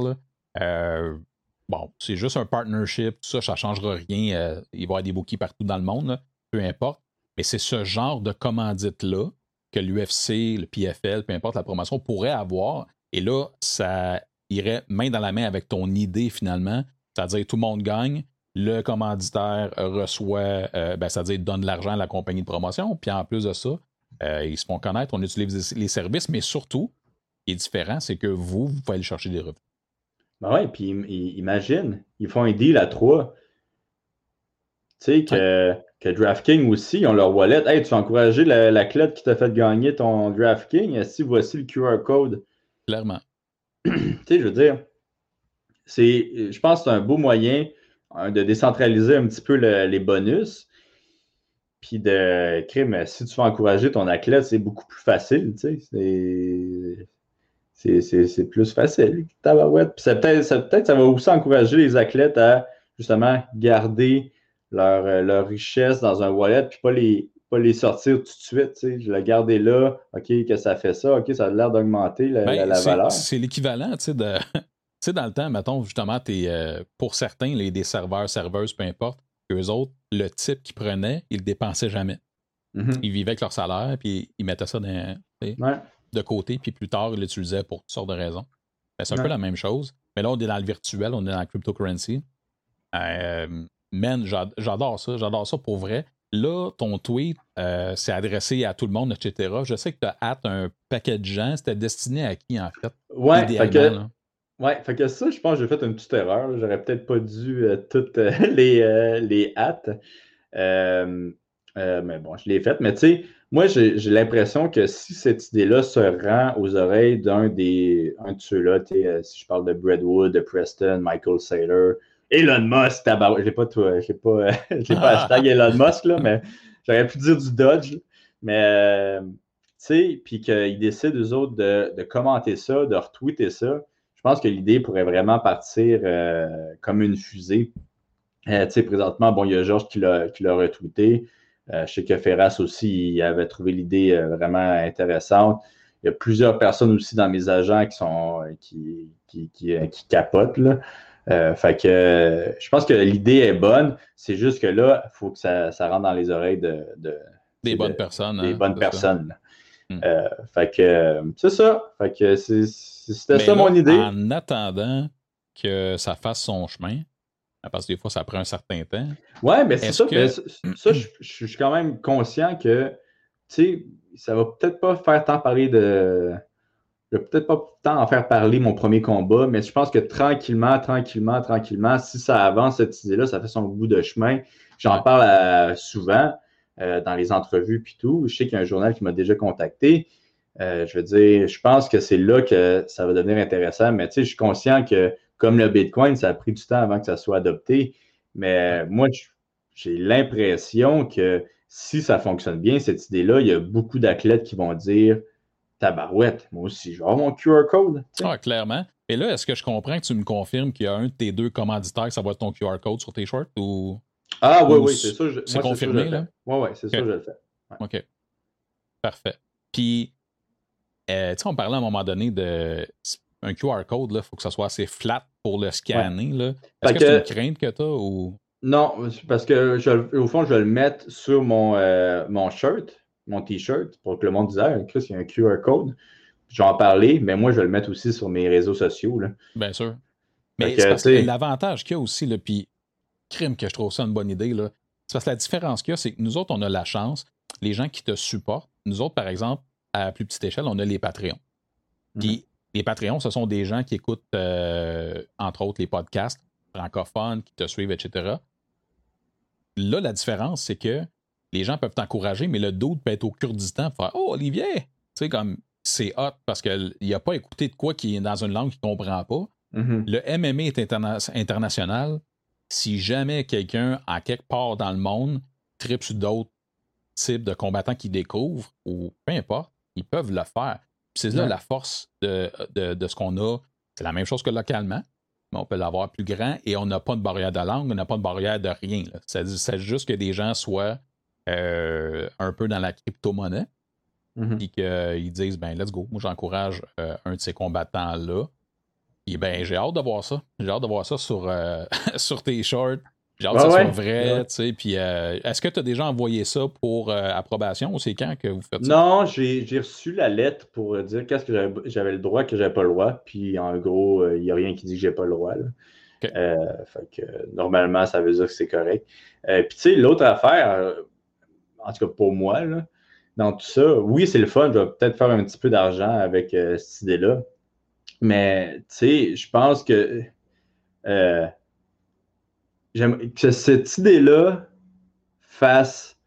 Bon, c'est juste un partnership, ça, ça ne changera rien. il va y avoir des bookies partout dans le monde, peu importe. Mais c'est ce genre de commandite-là que l'UFC, le PFL, peu importe la promotion, pourrait avoir. Et là, ça irait main dans la main avec ton idée finalement c'est-à-dire tout le monde gagne, le commanditaire reçoit, euh, ben, c'est-à-dire donne de l'argent à la compagnie de promotion, puis en plus de ça, euh, ils se font connaître, on utilise les services, mais surtout, ce qui est différent, c'est que vous, vous pouvez aller chercher des revenus. Ben oui, puis imagine, ils font un deal à trois. Tu sais, que, que DraftKings aussi, ils ont leur wallet. Hey, tu as encouragé la, la clé qui t'a fait gagner ton DraftKings? Si voici le QR code? Clairement. (clears throat) tu sais, je veux dire, c'est, je pense que c'est un beau moyen hein, de décentraliser un petit peu les bonus. Puis de mais si tu veux encourager ton athlète, c'est beaucoup plus facile, tu sais. C'est plus facile. Puis ça peut-être peut ça va aussi encourager les athlètes à justement garder leur, leur richesse dans un wallet, puis pas les, pas les sortir tout de suite. Tu sais. Je la garder là, OK, que ça fait ça, OK, ça a l'air d'augmenter la, ben, la, valeur. C'est l'équivalent tu sais, de, (laughs) tu sais, dans le temps, mettons, justement, es, euh, pour certains, les, des serveurs, serveuses, peu importe, eux autres, le type qu'ils prenaient, ils ne dépensaient jamais. Mm-hmm. Ils vivaient avec leur salaire, puis ils mettaient ça de côté, puis plus tard, ils l'utilisaient pour toutes sortes de raisons. Ben, c'est un peu la même chose. Mais là, on est dans le virtuel, on est dans la cryptocurrency. Euh, man, j'adore ça, j'adore ça pour vrai. Là, ton tweet, euh, c'est adressé à tout le monde, etc. Je sais que tu as hâte un paquet de gens. C'était destiné à qui, en fait? Ouais, Ouais, fait que ça, je pense que j'ai fait une petite erreur. J'aurais peut-être pas dû euh, toutes euh, (laughs) les, euh, les hâtes. mais bon, je l'ai faite. Mais tu sais, moi, j'ai l'impression que si cette idée-là se rend aux oreilles d'un des un de ceux-là, si je parle de Bradwood, de Preston, Michael Saylor, Elon Musk, je n'ai pas, tout, j'ai pas, (laughs) j'ai pas hashtag Elon Musk, là, mais j'aurais pu dire du Dodge. Mais, tu sais, puis qu'ils décident, eux autres, de, de commenter ça, de retweeter ça je pense que l'idée pourrait vraiment partir euh, comme une fusée. Euh, tu sais, présentement, bon, il y a Georges qui l'a, retweeté. Euh, je sais que Ferras aussi il avait trouvé l'idée vraiment intéressante. Il y a plusieurs personnes aussi dans mes agents qui sont qui, qui, qui, capotent. Là. fait que je pense que l'idée est bonne. C'est juste que là, il faut que ça, rentre dans les oreilles de, des bonnes personnes. Des hein, bonnes personnes. Hmm. fait que c'est ça. Fait que c'était ça mon idée. En attendant que ça fasse son chemin, parce que des fois, ça prend un certain temps. Ouais, mais c'est ça. ça, je, suis quand même conscient que, tu sais, ça va peut-être pas faire tant parler de. Je vais peut-être pas tant en faire parler mon premier combat, mais je pense que tranquillement, tranquillement, tranquillement, si ça avance cette idée-là, ça fait son bout de chemin. J'en parle souvent euh, dans les entrevues puis tout. Je sais qu'il y a un journal qui m'a déjà contacté. Euh, je veux dire, je pense que c'est là que ça va devenir intéressant, mais tu sais, je suis conscient que comme le Bitcoin, ça a pris du temps avant que ça soit adopté. Mais moi, j'ai l'impression que si ça fonctionne bien, cette idée-là, il y a beaucoup d'athlètes qui vont dire Tabarouette, moi aussi, je vais avoir mon QR code. Ah, clairement. Et là, est-ce que je comprends que tu me confirmes qu'il y a un de tes deux commanditaires, ça va être ton QR code sur tes shorts ou? Ah oui, oui, c'est ça. C'est confirmé, là? Oui, oui, c'est ça, je le fais. OK. Parfait. Puis, euh, tu sais, on parlait à un moment donné de un QR code, il faut que ça soit assez flat pour le scanner. Est-ce que, c'est une crainte que tu as ou? Non, parce que je, au fond, je vais le mettre sur mon, euh, mon shirt, mon t-shirt, pour que le monde dise Ah, Chris, il y a un QR code. J'en parlais, mais moi, je vais le mettre aussi sur mes réseaux sociaux. Là. Bien sûr. Mais c'est l'avantage qu'il y a aussi, là, puis crime que je trouve ça une bonne idée, là, c'est parce que la différence qu'il y a, c'est que nous autres, on a la chance, les gens qui te supportent, nous autres, par exemple, à plus petite échelle, on a les Patreons. Puis mhm. Les Patreons, ce sont des gens qui écoutent, euh, entre autres, les podcasts francophones, qui te suivent, etc. Là, la différence, c'est que les gens peuvent t'encourager, mais le doute peut être au temps pour faire Oh, Olivier! Tu sais, comme c'est hot parce qu'il n'a pas écouté de quoi qui est dans une langue qu'il ne comprend pas. Mhm. Le MMA est international. Si jamais quelqu'un, à quelque part dans le monde, tripe sur d'autres types de combattants qui découvrent, ou peu importe, ils peuvent le faire. C'est là la force de, ce qu'on a. C'est la même chose que localement, mais on peut l'avoir plus grand et on n'a pas de barrière de langue, on n'a pas de barrière de rien. C'est juste que des gens soient euh, un peu dans la crypto-monnaie, et puis qu'ils disent ben let's go, moi j'encourage euh, un de ces combattants-là. Et ben j'ai hâte de voir ça. J'ai hâte de voir ça sur, euh, (laughs) sur tes shorts. J'ai hâte que ça soit vrai, tu sais. Puis, euh, est-ce que tu as déjà envoyé ça pour euh, approbation ou c'est quand que vous faites ça? Non, j'ai reçu la lettre pour dire qu'est-ce que j'avais le droit, que j'avais pas le droit. Puis, en gros, il n'y a rien qui dit que j'ai pas le droit. fait que, normalement, ça veut dire que c'est correct. puis, tu sais, l'autre affaire, en tout cas pour moi, dans tout ça, oui, c'est le fun. Je vais peut-être faire un petit peu d'argent avec cette idée-là. Mais, tu sais, je pense que que cette idée-là fasse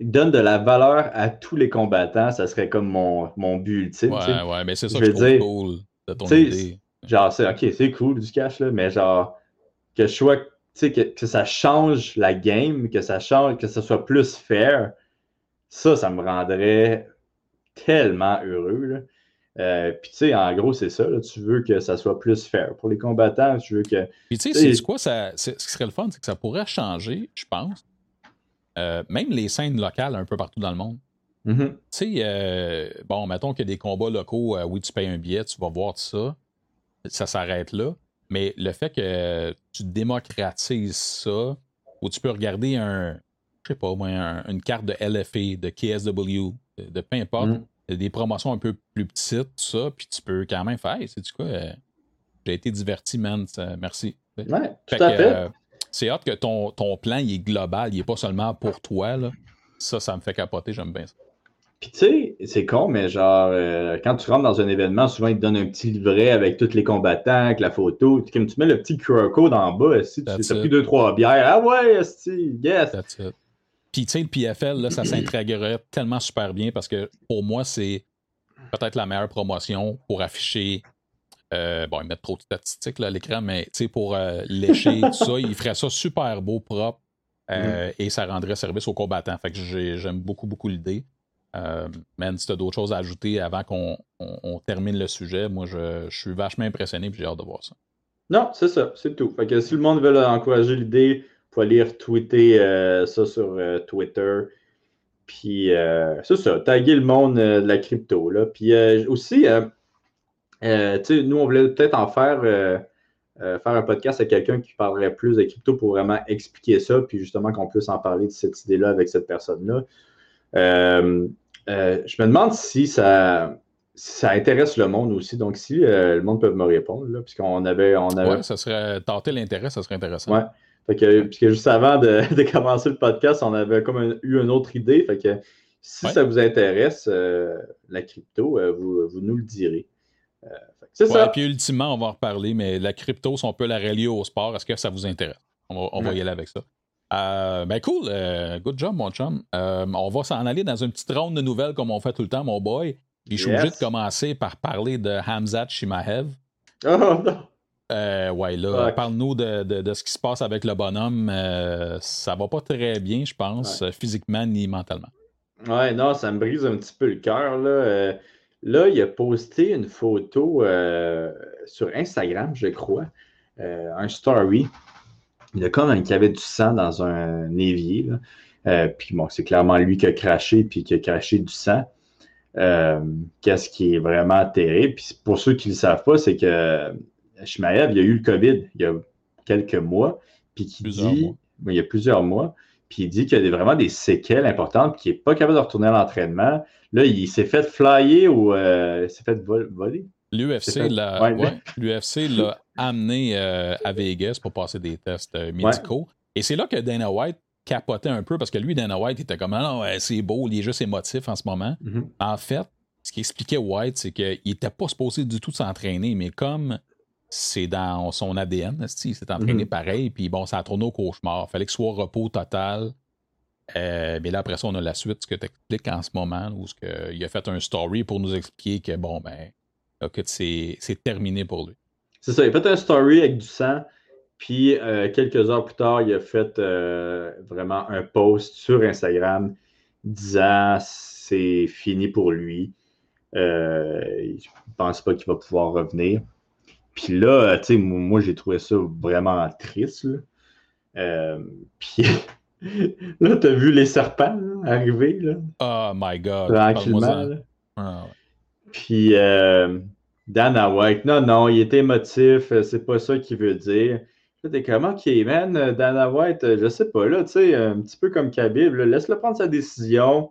donne de la valeur à tous les combattants, ça serait comme mon, mon but ultime. Ouais, ouais, mais c'est ça que je cool de ton idée. Genre, c'est ok, c'est cool du cash, là, mais genre, que je sois, que, que ça change la game, que ça change, que ça soit plus fair, ça, ça me rendrait tellement heureux. Là. Euh, puis, tu sais, en gros, c'est ça. tu veux que ça soit plus fair. Pour les combattants, tu veux que. Puis, tu sais, c'est quoi ça, ce qui serait le fun, c'est que ça pourrait changer, je pense, euh, même les scènes locales un peu partout dans le monde. Mm-hmm. Tu sais, euh, bon, mettons qu'il y a des combats locaux, oui, tu payes un billet, tu vas voir ça. Ça s'arrête là. Mais le fait que tu démocratises ça, où tu peux regarder un, je sais pas, moi, une carte de LFA, de KSW, de, peu importe. Mm des promotions un peu plus petites, tout ça, puis tu peux quand même faire, hey, du quoi, euh, j'ai été diverti, man, merci. Ouais, tout à fait. Euh, c'est hâte que ton, ton plan, il est global, il n'est pas seulement pour toi, là. Ça, ça me fait capoter, j'aime bien ça. Puis tu sais, c'est con, mais genre, euh, quand tu rentres dans un événement, souvent ils te donnent un petit livret avec tous les combattants, avec la photo. Comme tu mets le petit QR code en bas, si tu as pris deux, trois bières, ah ouais, si, yes. Puis, tu sais, le PFL, là, ça s'intégrerait tellement super bien parce que pour moi, c'est peut-être la meilleure promotion pour afficher. Euh, bon, ils mettent trop de statistiques là, à l'écran, mais tu sais, pour euh, lécher tout ça, ils feraient ça super beau, propre, euh, mm-hmm. et ça rendrait service aux combattants. Fait que j'aime beaucoup, beaucoup l'idée. man, si tu as d'autres choses à ajouter avant qu'on termine le sujet, moi, je, je suis vachement impressionné et j'ai hâte de voir ça. Non, c'est ça, c'est tout. Fait que si le monde veut encourager l'idée, faut aller retweeter euh, ça sur euh, Twitter. Puis, euh, c'est ça, taguer le monde de la crypto. Là. Puis aussi, nous, on voulait peut-être en faire, faire un podcast avec quelqu'un qui parlerait plus de crypto pour vraiment expliquer ça, puis justement qu'on puisse en parler de cette idée-là avec cette personne-là. je me demande si ça, ça intéresse le monde aussi. Donc, si le monde peut me répondre, puisqu'on avait. On avait... Ouais, ça serait tenter l'intérêt, ça serait intéressant. Ouais. Fait que, puisque juste avant (laughs) de, commencer le podcast, on avait comme eu une autre idée. Fait que si ça vous intéresse, euh, la crypto, euh, vous, nous le direz. Euh, c'est ça. Puis ultimement, on va en reparler, mais la crypto, si on peut la relier au sport, est-ce que ça vous intéresse? On va, y aller avec ça. ben cool, good job, mon chum. on va s'en aller dans une petite ronde de nouvelles comme on fait tout le temps, mon boy. Puis je suis obligé de commencer par parler de Hamzat Shimaev. Oh non! Euh, ouais, là, parle-nous de, ce qui se passe avec le bonhomme. Euh, ça va pas très bien, je pense, physiquement ni mentalement. Ouais, non, ça me brise un petit peu le cœur. Là. Euh, là, il a posté une photo sur Instagram, je crois, un story. Il a comme un, qui avait du sang dans un évier. puis bon, c'est clairement lui qui a craché, puis qui a craché du sang. Qu'est-ce qui est vraiment terrible? Puis pour ceux qui ne le savent pas, c'est que Shimaev, il y a eu le COVID il y a quelques mois, puis qui dit, il y a plusieurs mois, puis il dit qu'il y a vraiment des séquelles importantes, puis qu'il n'est pas capable de retourner à l'entraînement. Là, il s'est fait flyer ou euh, il s'est fait voler. L'UFC l'a amené euh, à Vegas pour passer des tests euh, médicaux. Et c'est là que Dana White capotait un peu parce que lui, Dana White, était comme ah non, c'est beau, il est juste émotif en ce moment. Mm-hmm. En fait, ce qui expliquait White, c'est qu'il n'était pas supposé du tout s'entraîner, mais comme c'est dans son ADN, il s'est entraîné mhm. pareil, puis bon, ça a tourné au cauchemar. Il fallait que ce soit repos total. Euh, mais là, après ça, on a la suite, ce que tu expliques en ce moment, où ce que, il a fait un story pour nous expliquer que, bon, ben, c'est terminé pour lui. C'est ça, il a fait un story avec du sang, puis euh, quelques heures plus tard, il a fait euh, vraiment un post sur Instagram disant c'est fini pour lui. je ne pense pas qu'il va pouvoir revenir. Puis là, tu sais, moi, j'ai trouvé ça vraiment triste. Là. Euh, (laughs) puis là, t'as vu les serpents arriver. Là. Oh my God. Tranquillement. Ah, Puis euh, Dana White, non, non, il est émotif, euh, c'est pas ça qu'il veut dire. Là, t'es comme, OK, man, Dana White, je sais pas, là, tu sais, un petit peu comme Khabib, laisse-le prendre sa décision.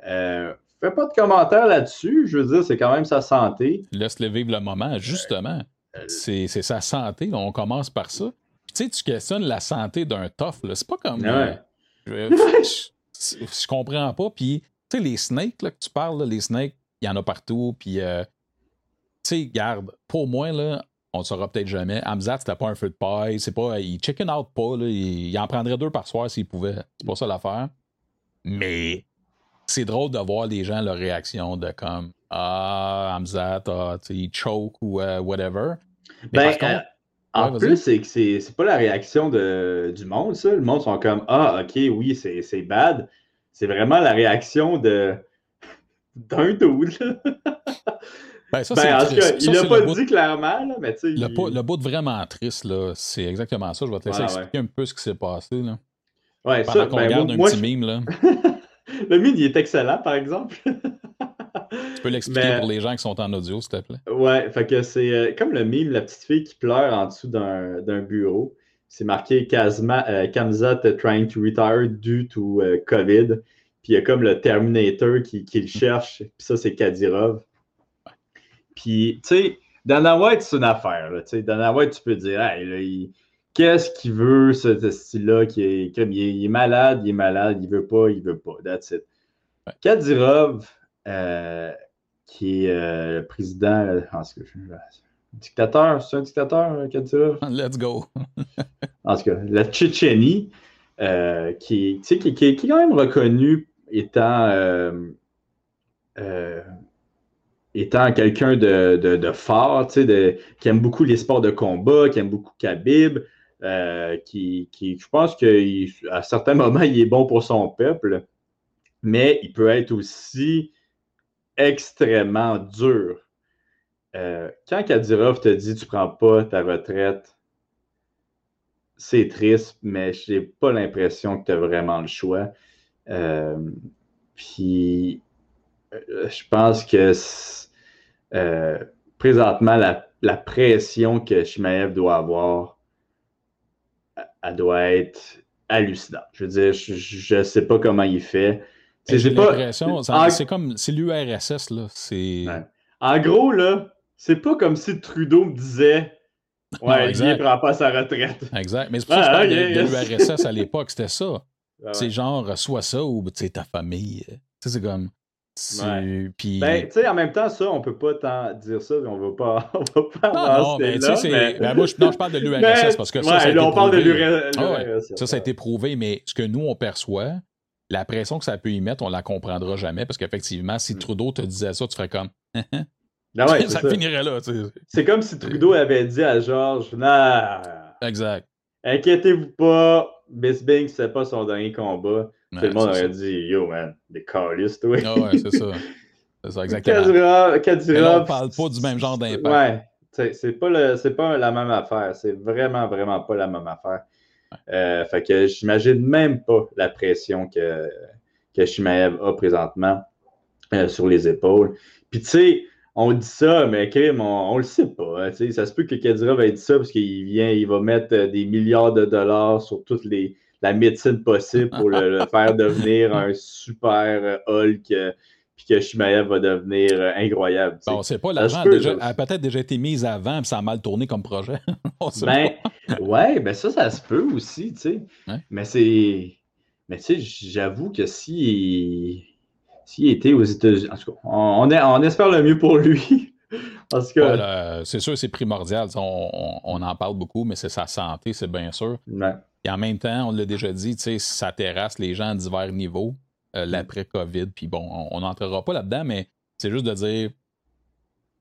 fais pas de commentaires là-dessus, je veux dire, c'est quand même sa santé. Laisse-le vivre le moment, justement. C'est sa santé. on commence par ça. tu sais, tu questionnes la santé d'un tough. C'est pas comme. Ah euh, (laughs) je, comprends pas. Puis, tu sais, les snakes là, que tu parles, les snakes, il y en a partout. Puis, euh, tu sais, garde, pour moi, là, on ne saura peut-être jamais. Hamzat, c'était pas un feu de paille. C'est pas. Il chicken out pas. Là, il, en prendrait deux par soir s'il pouvait. C'est pas ça l'affaire. Mais c'est drôle de voir les gens, leur réaction de comme ah, Hamzat, ah, il choke ou euh, whatever. ben, euh, en plus, c'est que c'est pas la réaction de, du monde, ça. Le monde sont comme Ah, ok, oui, c'est bad. C'est vraiment la réaction de (laughs) d'un dude. Ben, ça, ben, en tout cas, il l'a pas dit clairement, là, mais tu sais. Le, il... le bout de vraiment triste, là, c'est exactement ça. Je vais te laisser expliquer un peu ce qui s'est passé. Là. Ouais, Pendant ça, ben, regarde un petit mime, là. (laughs) le mime, il est excellent, par exemple. (laughs) Tu peux l'expliquer pour les gens qui sont en audio, s'il te plaît? Ouais, fait que c'est euh, comme le mime, la petite fille qui pleure en dessous d'un bureau. C'est marqué Kazma, euh, Kamzat trying to retire due to euh, COVID. Puis il y a comme le Terminator qui, le cherche. Puis ça, c'est Kadirov. Puis, tu sais, Dana White, c'est une affaire. Là, Dana White, tu peux dire, hey, qu'est-ce qu'il veut, ce, style-là, qui est, comme, il est, malade, il est malade, il veut pas, il veut pas. That's it. Kadirov, qui est euh, le président. Euh, dictateur, c'est un dictateur, Kadyrov? (laughs) Let's go. (laughs) en tout cas, la Tchétchénie, qui, qui, qui, qui, est quand même reconnu étant, étant quelqu'un de, de, de, fort, de, qui aime beaucoup les sports de combat, qui aime beaucoup Khabib, qui, qui, je pense qu'à certains moments, il est bon pour son peuple, mais il peut être aussi extrêmement dur. Euh, quand Kadyrov te dit tu prends pas ta retraite, c'est triste, mais j'ai pas l'impression que tu as vraiment le choix. Euh, puis euh, je pense que présentement, la, pression que Shimaev doit avoir, elle doit être hallucinante. Je veux dire, je ne sais pas comment il fait. J'ai l'impression, c'est comme, c'est l'URSS, là. C'est... En gros, là, c'est pas comme si Trudeau me disait Ouais, il prend pas sa retraite. Exact. Mais c'est pour ça que de, l'URSS à l'époque, c'était ça. (laughs) C'est genre, soit ça ou tu sais, ta famille. Tu sais, c'est comme. Puis... Ben, tu sais, en même temps, ça, on peut pas tant dire ça, on va pas, (laughs) on va pas non, non, mais, là, mais... Ben, moi, je, non, je parle de (laughs) l'URSS parce que ça, ça a été on parle de l'URSS. ça, ça a été prouvé, mais ce que nous, on perçoit, la pression que ça peut y mettre, on la comprendra jamais parce qu'effectivement, si mm. Trudeau te disait ça, tu ferais comme. (laughs) Ah ouais, ça, finirait là. C'est comme si Trudeau avait dit à Georges nah, Exact. Inquiétez-vous pas, Bisbing, c'est pas son dernier combat. Tout le monde aurait dit Yo, man, des carlistes, oui. Ah ouais, c'est ça. C'est ça, (laughs) exactement. Kadyrov, on parle pas du même genre d'impact. Ouais, c'est pas, le, pas la même affaire. C'est vraiment, vraiment pas la même affaire. Euh, fait que j'imagine même pas la pression que, que Shimaev a présentement euh, sur les épaules. Puis tu sais, on dit ça, mais Kim, on, on le sait pas. Hein, ça se peut que Kadyrov ait dit ça parce qu'il vient, il va mettre euh, des milliards de dollars sur toute la médecine possible pour le, faire devenir un super Hulk. Puis que Shimaev va devenir incroyable. Bon, c'est pas l'argent a peut-être déjà été mise avant, puis ça a mal tourné comme projet. (laughs) ben, ouais, ben ça, ça se peut aussi, tu sais. Mais c'est. Mais tu sais, j'avoue que si s'il était aux États-Unis. En tout cas, on, on, espère le mieux pour lui. (laughs) Parce que. c'est sûr, c'est primordial. On, on, en parle beaucoup, mais c'est sa santé, c'est bien sûr. Et en même temps, on l'a déjà dit, ça terrasse les gens à divers niveaux, euh, mm. l'après-COVID. Puis bon, on n'entrera pas là-dedans, mais c'est juste de dire,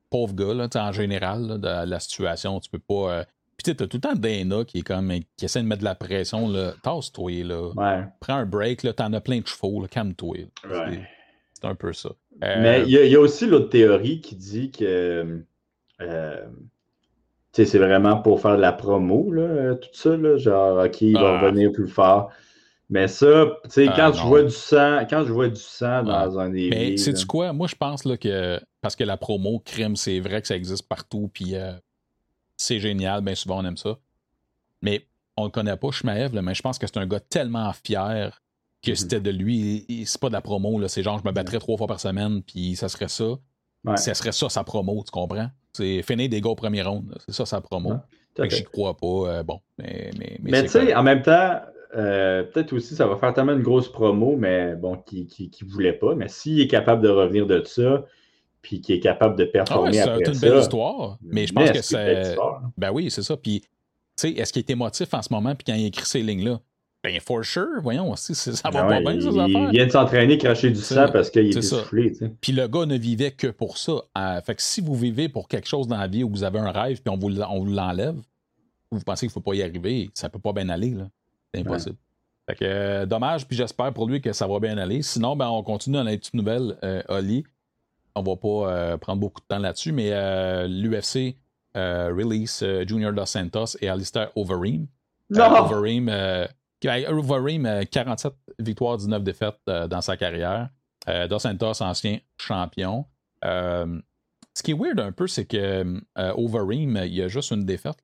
pauvre gars, là, en général, de la situation, tu peux pas. Euh, puis tu as tout le temps Dana qui est comme qui essaie de mettre de la pression. Tasse-toi, là. Prends un break, là. T'en as plein de chevaux, calme-toi. C'est un peu ça. Mais euh, il y, a aussi l'autre théorie qui dit que c'est vraiment pour faire de la promo, là, tout ça, là, genre, OK, il va ah. revenir plus fort. Mais ça, tu sais, ah, quand, je vois du sang, quand je vois du sang dans un des. Mais sais-tu quoi? Moi, je pense là, que. Parce que la promo, crime, c'est vrai que ça existe partout, puis euh, c'est génial, bien souvent on aime ça. Mais on le connaît pas, Shmaev, mais je pense que c'est un gars tellement fier que mhm. c'était de lui. C'est pas de la promo, c'est genre je me battrais trois fois par semaine, puis ça serait ça. Ça serait ça sa promo, tu comprends? C'est finir des gars au premier round, c'est ça sa promo. Fait que j'y crois pas. Euh, bon, mais. Mais, mais, tu sais, en même temps, euh, peut-être aussi ça va faire tellement une grosse promo, mais bon, qui, qui, voulait pas. Mais s'il est capable de revenir de ça, puis qui est capable de performer ah ouais, C'est une belle histoire, mais je pense que c'est... Ben oui, c'est ça. Puis, tu sais, est-ce qu'il est émotif en ce moment, puis quand il écrit ces lignes-là? Ben, for sure, voyons aussi, ça va ben pas bien, ça, Il vient de s'entraîner, cracher du sang parce qu'il est, essoufflé. Puis le gars ne vivait que pour ça. Euh, fait que si vous vivez pour quelque chose dans la vie où vous avez un rêve, puis on vous, l'enlève, vous pensez qu'il ne faut pas y arriver, ça peut pas bien aller, là. C'est impossible. Fait que, euh, dommage, puis j'espère pour lui que ça va bien aller. Sinon, ben, on continue dans les petites nouvelles, euh, Oli. On va pas euh, prendre beaucoup de temps là-dessus, mais l'UFC release Junior Dos Santos et Alistair Overeem. Non! Overeem, Overeem 47 victoires, 19 défaites dans sa carrière. Dos Santos, ancien champion. ce qui est weird un peu, c'est que Overeem, il y a juste une défaite.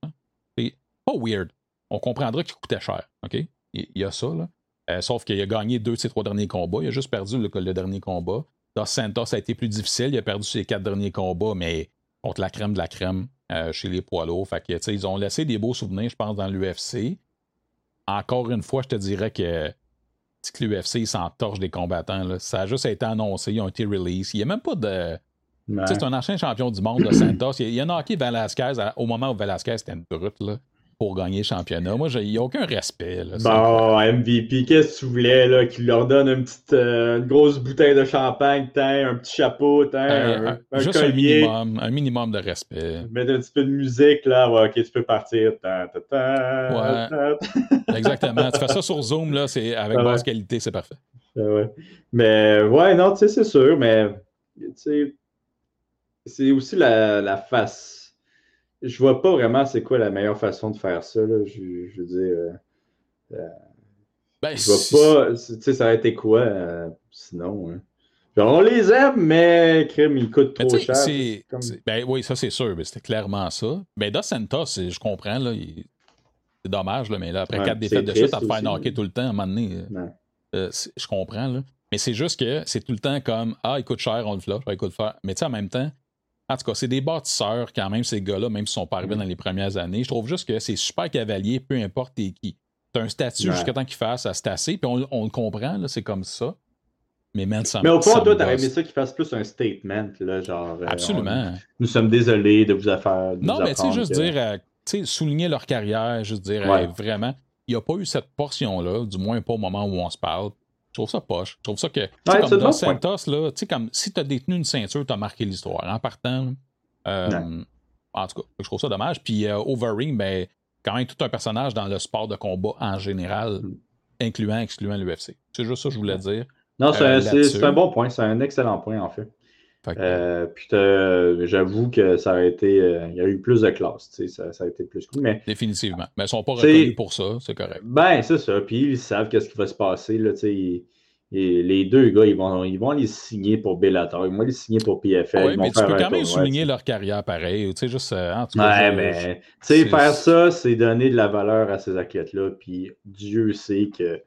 C'est pas weird. On comprendra qu'il coûtait cher. OK? Il y a ça. Là. sauf qu'il a gagné deux de ses trois derniers combats. Il a juste perdu le, le dernier combat. Dos Santos a été plus difficile. Il a perdu ses quatre derniers combats, mais contre la crème de la crème euh, chez les poids lourds. Fait que, ils ont laissé des beaux souvenirs, je pense, dans l'UFC. Encore une fois, je te dirais que, que l'UFC s'entorche des combattants. Là. Ça a juste été annoncé, ils ont été released. Il n'y a même pas de. C'est un ancien champion du monde, de Santos. Il y a, a Velasquez au moment où Velasquez était une brute. Là pour gagner le championnat. Moi, il n'y a aucun respect. Là, bon, MVP, qu'est-ce que tu voulais, là, qu'il leur donne une petite euh, grosse bouteille de champagne, un petit chapeau, euh, un, juste un minimum, un minimum de respect. Mettre un petit peu de musique, là, ouais, ok, tu peux partir. ouais. (laughs) Exactement. tu fais ça sur Zoom, là, c'est avec basse qualité, c'est parfait. Ouais. Mais, ouais, non, tu sais, c'est sûr, mais, tu sais, c'est aussi la, la face je vois pas vraiment c'est quoi la meilleure façon de faire ça. Là. Je, veux dire. Euh, euh, ben, je vois pas. Tu sais, ça aurait été quoi euh, sinon? Hein? Genre, on les aime, mais crime, ils coûtent trop cher. Ben oui, ça c'est sûr, mais c'était clairement ça. Ben Dos Santos, je comprends, là. C'est dommage, là, mais là, après quatre défaites de suite, à te faire knocker tout le temps, à un moment donné. je comprends, là. Mais c'est juste que c'est tout le temps comme Ah, il coûte cher, on le flush, il coûte cher. Mais tu sais, en même temps, en tout cas, c'est des bâtisseurs quand même, ces gars-là, même s'ils sont pas arrivés mm. dans les premières années. Je trouve juste que c'est super cavalier, peu importe qui. Tu as un statut jusqu'à temps qu'il fasse, c'est assez, puis on, le comprend, c'est comme ça. Mais même ça Mais au fond, toi, t'aurais aimé ça qu'il fasse plus un statement, là, genre. Euh, Absolument. nous sommes désolés de vous faire. non, mais tu sais, juste dire, euh, tu sais, souligner leur carrière, juste dire, vraiment, il n'y a pas eu cette portion-là, du moins pas au moment où on se parle. Je trouve ça poche. Je trouve ça que. comme Dos Santos, là, comme si tu as détenu une ceinture, tu as marqué l'histoire. En partant, euh, en tout cas, je trouve ça dommage. Puis euh, Overeem, ben, quand même tout un personnage dans le sport de combat en général, incluant, excluant l'UFC. C'est juste ça que je voulais dire. Non, c'est un, un bon point. C'est un excellent point, en fait. Euh, puis j'avoue que ça a été. Euh, il y a eu plus de classe, ça, ça, a été plus cool. Mais, Définitivement. Mais ils ne sont pas reconnus pour ça, c'est correct. Ben, c'est ça. Puis ils savent qu'est-ce qui va se passer. Là, et les deux gars, ils vont, ils vont les signer pour Bellator, ils vont les signer pour PFL. Oui, mais tu peux quand même souligner leur carrière pareil. Tu sais, juste. Euh, en tout ouais, mais faire ça, c'est donner de la valeur à ces athlètes-là. Puis Dieu sait que.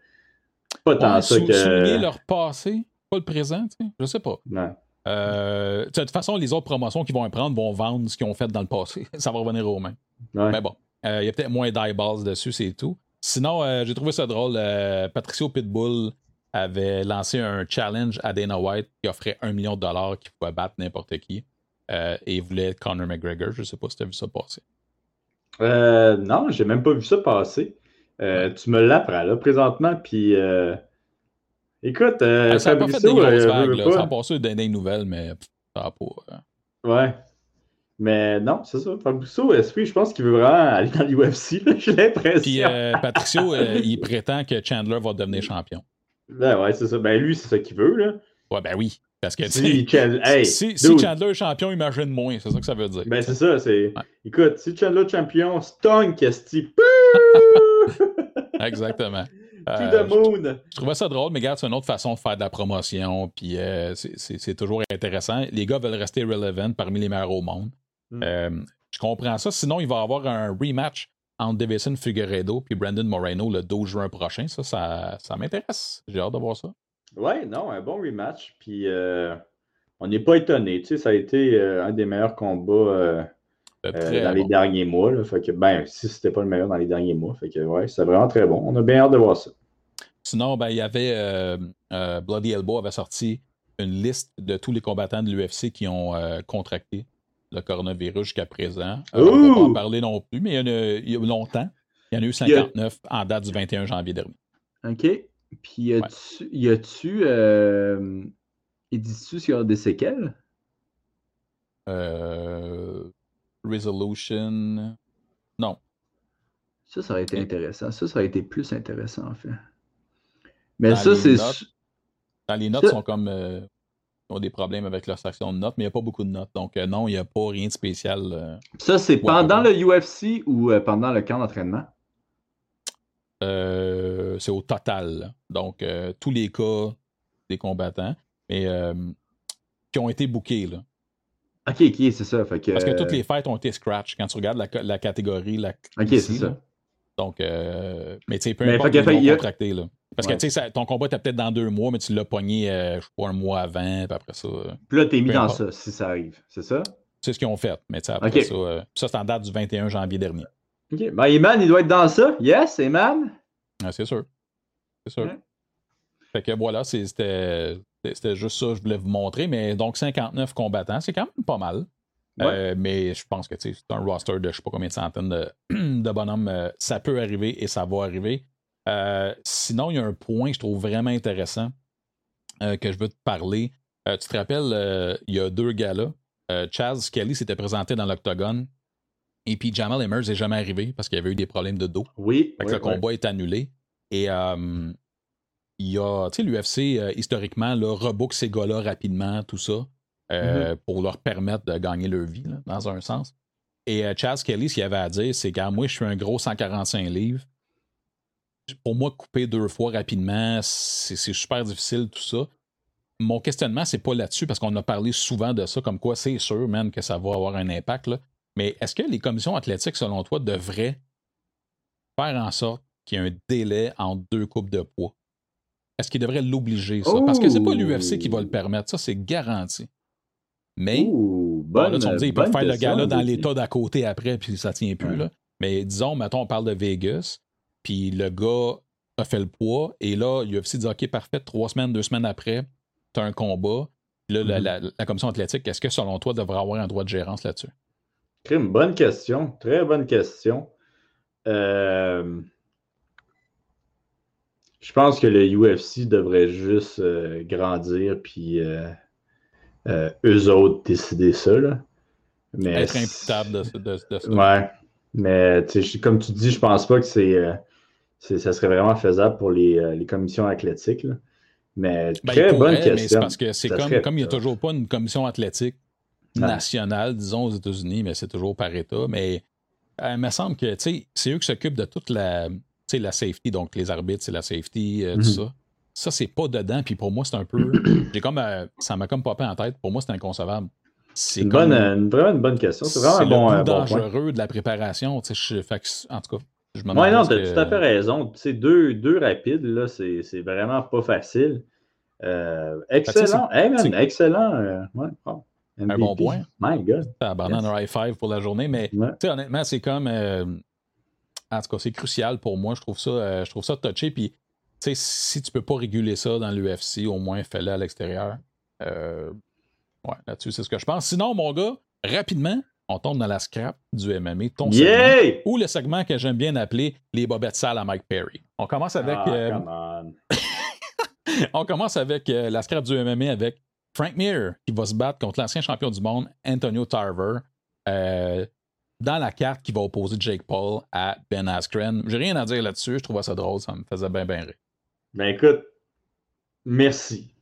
Pas tant ça que. Souligner leur passé, pas le présent, tu sais. Je sais pas. Non. Euh, de toute façon, les autres promotions qu'ils vont prendre vont vendre ce qu'ils ont fait dans le passé. (laughs) Ça va revenir aux mains. Mais bon, euh, il y a peut-être moins d'eyeballs dessus, c'est tout. Sinon, euh, j'ai trouvé ça drôle. Patricio Pitbull avait lancé un challenge à Dana White qui offrait un million de dollars qui pouvait battre n'importe qui. et il voulait Conor McGregor. Je ne sais pas si tu as vu ça passer. non, j'ai même pas vu ça passer. Tu me l'apprends là présentement, puis Écoute, euh, ça n'a pas fait des grosses euh, vagues, là. Ça a passé des nouvelles, mais ça n'a pas. Euh. Ouais. Mais non, c'est ça. Fabricio, Esprit, je pense qu'il veut vraiment aller dans l'UFC, (laughs) j'ai l'impression. Puis euh, Patricio, il prétend que Chandler va devenir champion. Ben ouais, c'est ça. Ben lui, c'est ça qu'il veut, là. Ouais, ben oui. Parce que si, hey, si, si, Chandler est champion, imagine moins. C'est ça que ça veut dire. Ben c'est ça. c'est Écoute, si Chandler est champion, Stone, qu'est-ce (laughs) Exactement. Euh, je, trouvais ça drôle, mais regarde, c'est une autre façon de faire de la promotion, puis euh, c'est toujours intéressant. Les gars veulent rester relevant parmi les meilleurs au monde. Mm. Euh, je comprends ça. Sinon, il va y avoir un rematch entre Davison Figueredo puis Brandon Moreno le 12 juin prochain. Ça, ça, m'intéresse. J'ai hâte de voir ça. Ouais, non, un bon rematch. Puis on n'est pas étonné. Tu sais, ça a été un des meilleurs combats euh, dans les derniers mois. Là, fait que, ben, si c'était pas le meilleur dans les derniers mois, fait que, ouais, c'est vraiment très bon. On a bien hâte de voir ça. Sinon, ben, il y avait euh, euh, Bloody Elbow avait sorti une liste de tous les combattants de l'UFC qui ont contracté le coronavirus jusqu'à présent. on ne va pas en parler non plus, mais il y, a, longtemps. Il y en a eu 59 en date du 21 janvier dernier. OK. Puis, y a-tu. Y a-tu. Euh, dis-tu s'il y a des séquelles? Euh. Resolution. Non. Ça, ça aurait été intéressant. Ça, ça aurait été plus intéressant, en fait. Mais ça, c'est. Dans les notes, sont comme. Euh, ont des problèmes avec leur section de notes, mais il n'y a pas beaucoup de notes. Donc, euh, non, il n'y a pas rien de spécial. Euh, ça, c'est pendant le UFC ou pendant le camp d'entraînement? c'est au total. Donc, tous les cas des combattants, mais qui ont été bookés. Là. Ok, ok, c'est ça. Parce que toutes les fêtes ont été scratch quand tu regardes la, catégorie. La, ok, c'est ça. Donc, euh, mais tu sais, peu importe, ils contracté, là. Parce que, tu sais, ton combat était peut-être dans deux mois, mais tu l'as pogné, euh, je sais pas, un mois avant, puis après ça. Euh, puis là, t'es mis dans ça, si ça arrive, c'est ça? C'est ce qu'ils ont fait, mais tu sais, après ça, ça c'est en date du 21 janvier dernier. OK. Ben, Eman, il doit être dans ça. Yes, Eman? Ah, c'est sûr. C'est sûr. Fait que voilà, c'était c'était juste ça que je voulais vous montrer. Mais donc, 59 combattants, c'est quand même pas mal. Euh, mais je pense que c'est un roster de je sais pas combien de centaines de, (clears throat) de bonhommes. Euh, ça peut arriver et ça va arriver. Euh, sinon, il y a un point que je trouve vraiment intéressant que je veux te parler. tu te rappelles, il y a deux gars-là. Chaz Kelly s'était présenté dans l'octogone. Et puis Jamal Emmers n'est jamais arrivé parce qu'il y avait eu des problèmes de dos. Oui. le combat est annulé. Et il y a, tu sais, l'UFC, euh, historiquement, là, rebook ces gars-là rapidement, tout ça, euh, mm-hmm. pour leur permettre de gagner leur vie, dans un sens. Et euh, Chaz Kelly, ce qu'il avait à dire, c'est que moi, je suis un gros 145 livres. Pour moi, couper deux fois rapidement, c'est super difficile, tout ça. Mon questionnement, c'est pas là-dessus, parce qu'on a parlé souvent de ça, comme quoi c'est sûr, même, que ça va avoir un impact. Là. Mais est-ce que les commissions athlétiques, selon toi, devraient faire en sorte qu'il y ait un délai entre deux coupes de poids? Est-ce qu'il devrait l'obliger, ça? Parce que c'est pas l'UFC qui va le permettre. Ça, c'est garanti. Mais, là, tu me dis, ils peuvent faire le gars-là dans l'état d'à côté après, puis ça tient plus. Là. Mais disons, mettons, on parle de Vegas, puis le gars a fait le poids, et là, l'UFC dit, OK, parfait, trois semaines, deux semaines après, tu as un combat. Là, la, mm-hmm. commission athlétique, est-ce que selon toi, devrait avoir un droit de gérance là-dessus? Une bonne question. Très bonne question. Euh, je pense que le UFC devrait juste grandir, puis eux autres décider ça. Là. Mais Être imputable de, de, de, ça. Ouais. Mais comme tu dis, je pense pas que c'est, ça serait vraiment faisable pour les, les commissions athlétiques. Là. Mais ben, très bonne question. Mais c'est parce que c'est comme, comme il n'y a toujours pas une commission athlétique nationale, disons, aux États-Unis, mais c'est toujours par État. Mais euh, il me semble que c'est eux qui s'occupent de toute la, la safety, donc les arbitres, c'est la safety, euh, tout mhm. ça. Ça, c'est pas dedans. Puis pour moi, c'est un peu. (clears throat) J'ai comme, euh, ça m'a comme popé en tête. Pour moi, c'est inconcevable. C'est une, bonne, une, vraiment une bonne question. C'est vraiment un bon, dangereux de la préparation. Je, en tout cas, je me Oui, non, tu as tout à fait raison. Deux, deux rapides, là, c'est vraiment pas facile. excellent. excellent. Ouais, un bon point. My God. Abandonne un high five pour la journée, mais honnêtement, c'est comme. Euh, en tout cas, c'est crucial pour moi. Je trouve ça, euh, je trouve ça touché. Puis, si tu peux pas réguler ça dans l'UFC, au moins fais-le à l'extérieur. Euh, ouais, là-dessus, c'est ce que je pense. Sinon, mon gars, rapidement, on tombe dans la scrap du MMA, ton segment, ou le segment que j'aime bien appeler les bobettes sales à Mike Perry. On commence avec. Ah, (laughs) on commence avec la scrap du MMA avec Frank Mir qui va se battre contre l'ancien champion du monde Antonio Tarver euh, dans la carte qui va opposer Jake Paul à Ben Askren. J'ai rien à dire là-dessus, je trouvais ça drôle, ça me faisait bien bien rire. Ben écoute, merci.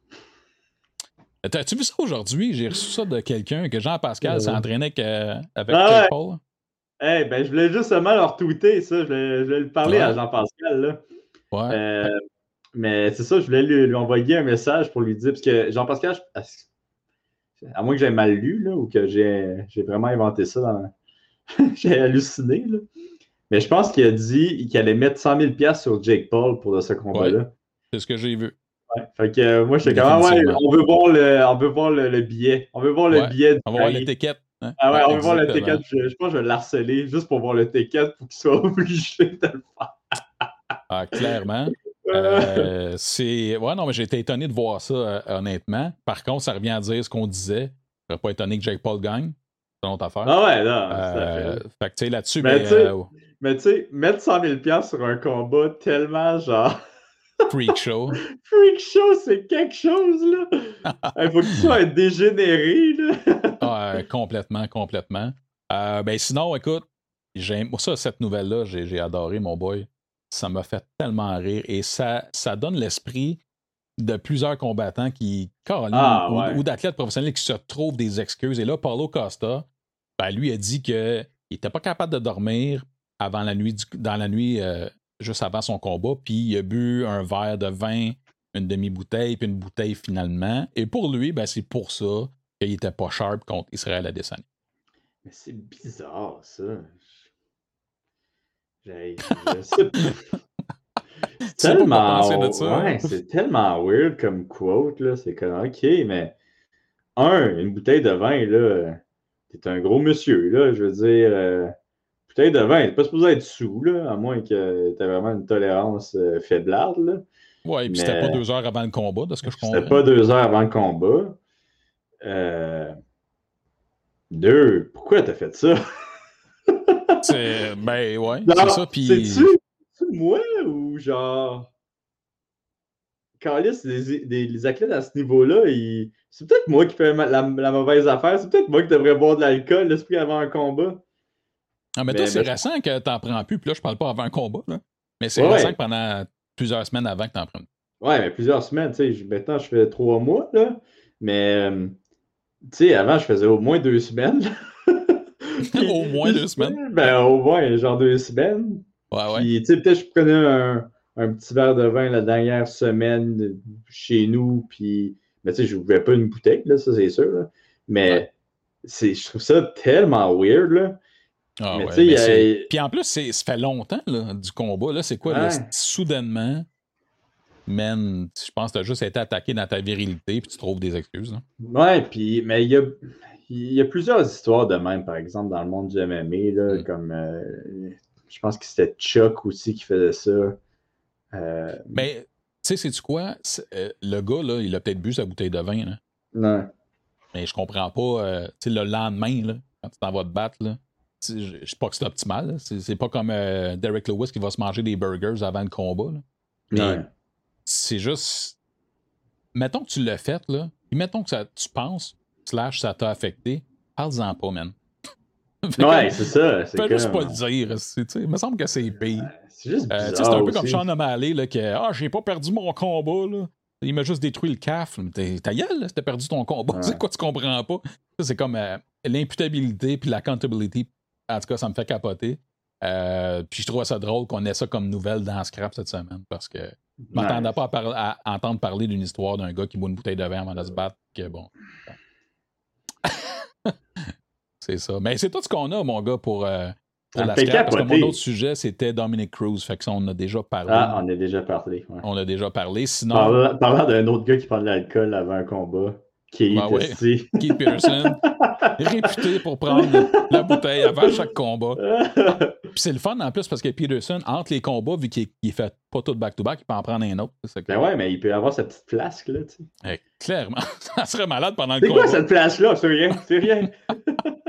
As-tu vu ça aujourd'hui? J'ai reçu ça de quelqu'un que Jean-Pascal s'est entraîné avec, euh, ah Jake Paul. Eh ben, je voulais justement leur tweeter ça. Je voulais, le parler à Jean-Pascal. Ouais. Euh, mais c'est ça, je voulais lui, envoyer un message pour lui dire, parce que Jean-Pascal, à moins que j'ai mal lu, là, ou que j'ai vraiment inventé ça dans. (laughs) j'ai halluciné, là. Mais je pense qu'il a dit qu'il allait mettre 100 000 sur Jake Paul pour ce combat-là. c'est ce que j'ai vu. Ouais. Fait que euh, moi, je suis comme, ah ouais, on veut voir le, on veut voir le, billet. On veut voir le billet. On veut voir l'étiquette. Hein? Ah ouais, on veut voir l'étiquette. Je, je, pense que je vais l'harceler juste pour voir l'étiquette pour qu'il soit (laughs) obligé de le faire. ah, clairement. (laughs) Euh, c'est. Ouais, non, mais j'ai été étonné de voir ça, euh, honnêtement. Par contre, ça revient à dire ce qu'on disait. Je serais pas étonné que Jake Paul gagne. C'est une autre affaire. Ah ouais, non. Euh, fait que, tu sais, là-dessus, mais. Mais tu sais, mettre 100 000 sur un combat tellement genre. (laughs) Freak show. Freak show, c'est quelque chose, là. (laughs) Il faut que tu sois dégénéré, là. ah, complètement, complètement. ben sinon, écoute, j'aime ça, cette nouvelle-là, j'ai adoré, mon boy ça m'a fait tellement rire et ça, ça donne l'esprit de plusieurs combattants qui, ah, ou, d'athlètes professionnels qui se trouvent des excuses. Et là, Paulo Costa, ben, lui a dit qu'il n'était pas capable de dormir avant la nuit dans la nuit euh, juste avant son combat, puis il a bu un verre de vin, une demi-bouteille, puis une bouteille finalement. Et pour lui, ben, c'est pour ça qu'il n'était pas sharp contre Israël Adesanya. Mais c'est bizarre, ça. c'est tellement, ouais, c'est tellement weird comme quote, là. C'est comme, OK, mais un, une bouteille de vin, là, t'es un gros monsieur, là. Je veux dire, euh, bouteille de vin, t'es pas supposé être sous, là, à moins que t'aies vraiment une tolérance euh, faiblarde, là. Ouais, et puis c'était pas deux heures avant le combat, de ce que je comprends. C'était pas deux heures avant le combat. Euh, deux, pourquoi t'as fait ça? (laughs) ben ouais, c'est ça. Puis... C'est-tu moi genre. Carlis, les, les, athlètes à ce niveau-là, c'est peut-être moi qui fais la, mauvaise affaire. C'est peut-être moi qui devrais boire de l'alcool, l'esprit avant un combat. Ah, mais, toi, c'est récent que t'en prends plus. Puis là, je parle pas avant un combat. Là. Mais c'est récent que pendant plusieurs semaines avant que t'en prennes. Ouais, mais plusieurs semaines. Tu sais, maintenant, je fais trois mois. Là. Mais, euh, tu sais, avant, je faisais au moins deux semaines. (laughs) au moins deux semaines. Ben, au moins, genre deux semaines. Ouais, ouais. Puis, tu sais, peut-être je prenais un, un, petit verre de vin la dernière semaine chez nous, puis, mais tu sais, je ne buvais pas une bouteille, là, ça, c'est sûr. Là. Mais c'est, je trouve ça tellement weird, là. Ah, mais ouais, mais a... Puis en plus, ça fait longtemps là, du combat. Là, c'est quoi? Là, soudainement, man, je pense que tu as juste été attaqué dans ta virilité puis tu trouves des excuses. Là. Ouais, puis, mais il y a, il y a plusieurs histoires de même, par exemple, dans le monde du MMA, là, mm. comme euh, je pense que c'était Chuck aussi qui faisait ça. Euh, Mais, tu sais, c'est-tu quoi? Euh, le gars, là, il a peut-être bu sa bouteille de vin. Là. Non. Mais je comprends pas, tu sais, le lendemain, là, quand tu t'en vas te battre, là, je sais pas que c'est optimal. C'est pas comme Derek Lewis qui va se manger des burgers avant le combat. Là. Mais c'est juste. Mettons que tu l'as fait, là, puis mettons que ça, tu penses, slash, ça t'a affecté, parle-en pas, man. (laughs) ouais, c'est ça. Fais juste pas le dire. Il me semble que c'est pire. C'est juste euh, C'est un peu comme Sean O'Malley, là, que Ah, j'ai pas perdu mon combat, là. Il m'a juste détruit le CAF. Ta gueule, t'as perdu ton combat. (laughs) C'est quoi, tu comprends pas? c'est comme euh, l'imputabilité puis l'accountability. En tout cas, ça me fait capoter. Euh, puis je trouve ça drôle qu'on ait ça comme nouvelle dans Scrap cette semaine parce que je m'attendais pas à, entendre parler d'une histoire d'un gars qui boit une bouteille de vin avant de se battre. Que bon. (laughs) c'est ça. Mais c'est tout ce qu'on a, mon gars, pour, euh, pour la Scrap. Parce que mon autre sujet, c'était Dominic Cruz. Fait que ça, on a déjà parlé. Ah, on a déjà parlé. On a déjà parlé. Sinon. Parlant, d'un autre gars qui prend de l'alcool avant un combat. Keith, ben (laughs) Keith Pearson, réputé pour prendre la bouteille avant chaque combat. Puis c'est le fun en plus parce que Peterson, entre les combats, vu qu'il ne fait pas tout back-to-back, il peut en prendre un autre. Ben ouais, mais il peut avoir sa petite flasque là. Tu sais. Eh, clairement, (laughs) ça serait malade pendant le combat. C'est quoi cette flasque-là? C'est rien, c'est rien. (laughs)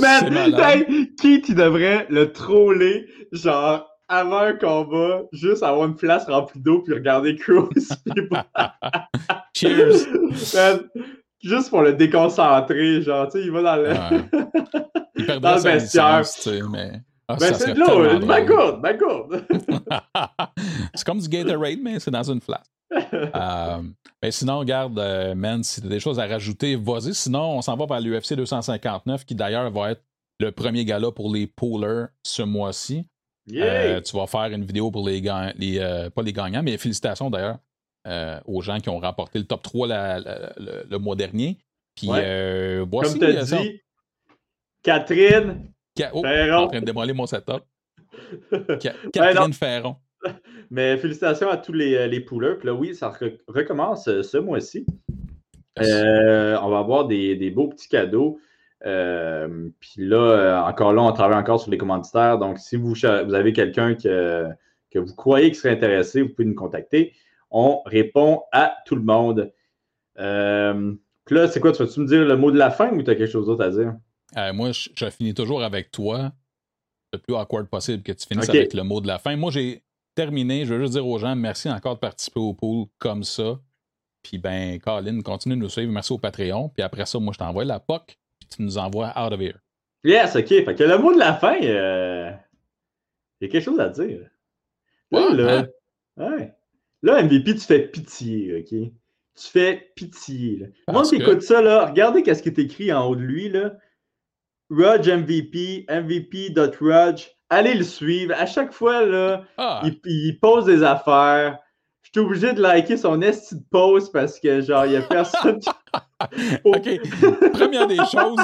Man, Keith, il devrait le troller, genre avant un combat, juste avoir une place remplie d'eau puis regarder Cruz. (laughs) (laughs) Cheers! juste pour le déconcentrer, genre, tu sais, il va dans le, (laughs) il dans le vestiaire. mais... Ah, ben, c'est de l'eau, ma gourde, ma gourde. c'est comme du Gatorade, mais c'est dans une flaque. Euh, mais sinon, regarde, euh, man, si tu as des choses à rajouter, vas-y. Sinon, on s'en va vers l'UFC 259, qui d'ailleurs va être le premier gala pour les poolers ce mois-ci. Euh, tu vas faire une vidéo pour les gagnants, les, euh, pas les gagnants, mais félicitations d'ailleurs aux gens qui ont remporté le top 3 le, mois dernier. Puis, voici. Comme tu as dit, Catherine oh, Ferron. en train de démolir mon setup. (laughs) Catherine Ferron. Mais félicitations à tous les, les pouleurs. Puis là, oui, ça recommence ce mois-ci. on va avoir des, des, beaux petits cadeaux. Euh, puis là, euh, encore là, on travaille encore sur les commanditaires. Donc, si vous, vous avez quelqu'un que, que vous croyez qui serait intéressé, vous pouvez nous contacter. On répond à tout le monde. Euh, puis là, c'est quoi? Tu vas-tu me dire le mot de la fin ou tu as quelque chose d'autre à dire? moi, je, finis toujours avec toi. Le plus awkward possible que tu finisses avec le mot de la fin. Moi, j'ai terminé. Je veux juste dire aux gens merci encore de participer au pool comme ça. Puis ben, Colin, continue de nous suivre. Merci au Patreon. Puis après ça, moi, je t'envoie la POC tu nous envoies out of here. Yes, OK. Fait que le mot de la fin, euh, il y a quelque chose à dire. Là, là, ouais. là, MVP, tu fais pitié, OK? Tu fais pitié. Là. Moi, qui écoute ça, là, regardez qu'est-ce qui est écrit en haut de lui, là. Rudge MVP, MVP.Rudge. Allez le suivre. À chaque fois, là, ah. il, pose des affaires. Je suis obligé de liker son esti de post parce que, genre, il y a personne qui... (laughs) OK. Première des choses.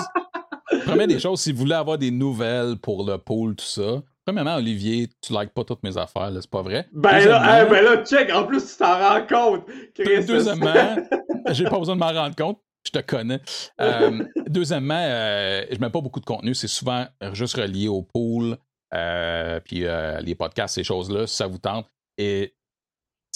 Première des choses, si vous voulez avoir des nouvelles pour le pool, tout ça, premièrement, Olivier, tu likes pas toutes mes affaires, c'est pas vrai? Ben là, ben là, check, en plus, tu t'en rends compte. Deuxièmement, (laughs) j'ai pas besoin de m'en rendre compte. Je te connais. Euh, deuxièmement, euh, je mets pas beaucoup de contenu. C'est souvent juste relié au pool, euh, puis les podcasts, ces choses-là, si ça vous tente. Et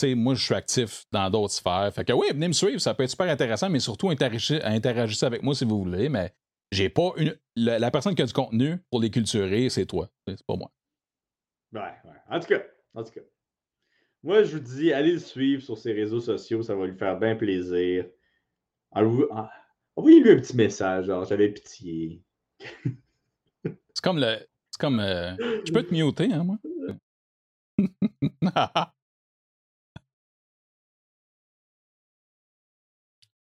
moi, je suis actif dans d'autres sphères. Fait que oui, venez me suivre, ça peut être super intéressant, mais surtout interagissez, avec moi si vous voulez. Mais j'ai pas une. La, personne qui a du contenu pour les culturer, c'est toi. C'est pas moi. Ouais, ouais. En tout cas, en tout cas. Moi, je vous dis, allez le suivre sur ses réseaux sociaux, ça va lui faire bien plaisir. Envoyez-lui un petit message, genre, j'avais pitié. c'est comme le. Comme. Euh, je peux te muter, hein, moi? (laughs)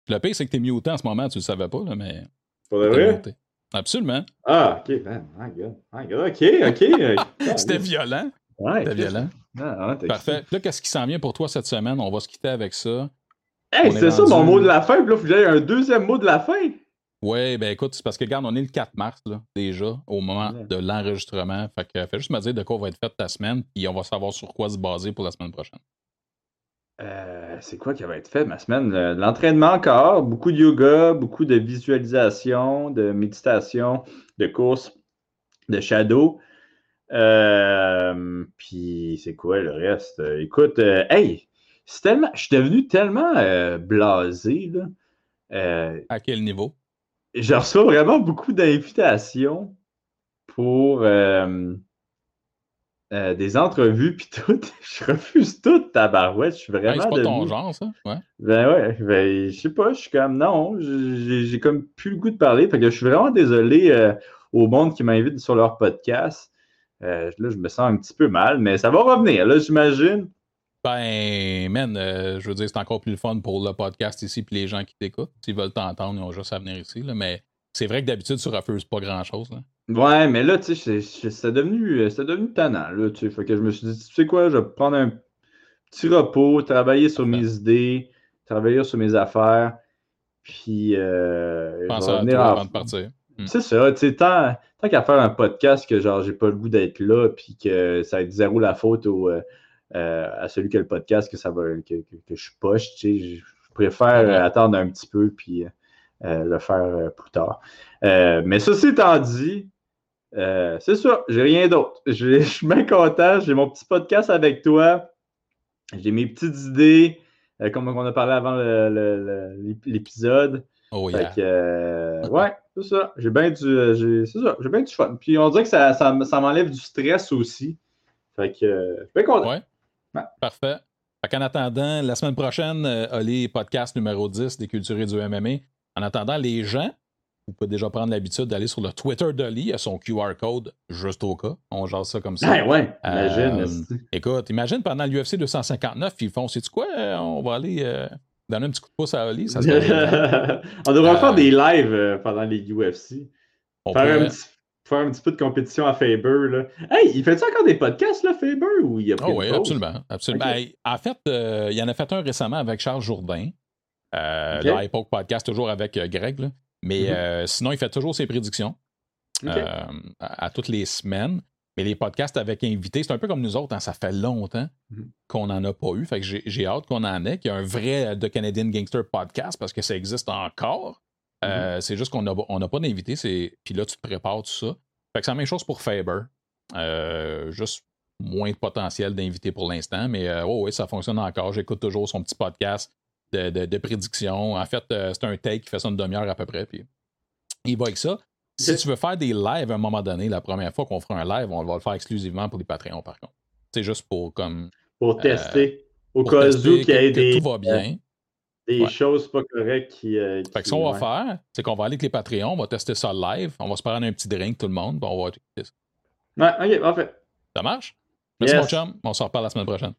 Le pire, c'est que t'es muté en ce moment, tu le savais pas, là, mais. Vrai? Absolument. Ah, ok, man. My God. Ok, ok. (laughs) C'était violent. Ouais, C'était violent. Ah, Parfait. Là, qu'est-ce qui s'en vient pour toi cette semaine? On va se quitter avec ça. Hey, c'est ça mon mot de la fin. Puis là, il faut que j'aille un deuxième mot de la fin. Oui, ben écoute, c'est parce que, regarde, on est le 4 mars, là, déjà, au moment de l'enregistrement. Fait que, fais juste me dire de quoi va être faite ta semaine, puis on va savoir sur quoi se baser pour la semaine prochaine. Euh, c'est quoi qui va être fait ma semaine? L'entraînement encore, beaucoup de yoga, beaucoup de visualisation, de méditation, de course, de shadow. Euh, puis c'est quoi le reste? Écoute, euh, hey, c'est tellement, je suis devenu tellement blasé. Là. à quel niveau? Je reçois vraiment beaucoup d'invitations pour euh, des entrevues puis tout. (laughs) je refuse tout, tabarouette. Je suis vraiment. c'est pas ton genre, ça? Ouais. Ben ouais, ben, je sais pas, je suis comme non, j'ai comme plus le goût de parler. Fait que je suis vraiment désolé euh, au monde qui m'invite sur leur podcast. Euh, là, je me sens un petit peu mal, mais ça va revenir, là, j'imagine. Ben, man, je veux dire, c'est encore plus le fun pour le podcast ici puis les gens qui t'écoutent. S'ils veulent t'entendre, ils ont juste à venir ici. Là, mais c'est vrai que d'habitude, tu refuses pas grand-chose. Ouais, mais là, tu sais, c'est devenu, devenu tannant, là, tu sais. Fait que je me suis dit, tu sais quoi, je vais prendre un petit repos, travailler sur mes idées, travailler sur mes affaires, puis... Euh, Pense à toi avant de partir. Hmm. C'est ça, tu sais, tant, tant qu'à faire un podcast que, genre, j'ai pas le goût d'être là, puis que ça va être zéro la faute au, euh, euh, à celui qui a le podcast, que ça va, que, que, je poche, tu sais, je préfère attendre un petit peu, puis... le faire plus tard. mais ceci étant dit, euh, c'est ça, j'ai rien d'autre. (laughs) Je, suis bien content, j'ai mon petit podcast avec toi. J'ai mes petites idées, euh, comme on a parlé avant l'épisode. Oh yeah. Euh, ouais, c'est ça. J'ai bien du, c'est ça, j'ai bien du fun. Puis on dirait que ça, ça, m'enlève du stress aussi. Fait que je suis bien content. Ouais. Parfait. en attendant, la semaine prochaine, Oli, podcast numéro 10 des cultures du MMA. En attendant, les gens vous pouvez déjà prendre l'habitude d'aller sur le Twitter Lee, à son QR code, juste au cas. On jase ça comme ça. Ouais, ouais, imagine. Euh, écoute, imagine pendant l'UFC 259, ils font, c'est quoi, euh, on va aller euh, donner un petit coup de pouce à Oli. Ça (laughs) on devrait faire des lives pendant les UFC. faire, un petit, faire un petit peu de compétition à Faber. Là. Hey, il fait-tu encore des podcasts, là, Faber, ou il a pris oh, Oui, absolument. absolument. Ben, en fait, il en a fait un récemment avec Charles Jourdain. Okay. Podcast, toujours avec Greg. Là. Mais mm-hmm. euh, sinon, il fait toujours ses prédictions euh, à, toutes les semaines. Mais les podcasts avec invités, c'est un peu comme nous autres, hein, ça fait longtemps mm-hmm. qu'on n'en a pas eu. Fait que j'ai hâte qu'on en ait, qu'il y ait un vrai The Canadian Gangster podcast parce que ça existe encore. Euh, mm-hmm. C'est juste qu'on n'a on pas d'invité. Puis là, tu te prépares tout ça. Fait que c'est la même chose pour Faber. juste moins de potentiel d'invité pour l'instant. Mais oh oui, ça fonctionne encore. J'écoute toujours son petit podcast de, prédiction. En fait, euh, c'est un take qui fait ça une demi-heure à peu près. Puis il va avec ça. Si tu veux faire des lives à un moment donné, la première fois qu'on fera un live, on va le faire exclusivement pour les Patreons, par contre. C'est juste pour comme. Pour euh, tester. Au cas où qu'il y ait des. Tout va bien. Des choses pas correctes qui. Euh, fait que ce qu'on va faire, c'est qu'on va aller avec les Patreons, on va tester ça live, on va se prendre un petit drink, tout le monde, puis on va Ouais, ok, parfait. Ça marche? Merci, mon chum. On se reparle la semaine prochaine.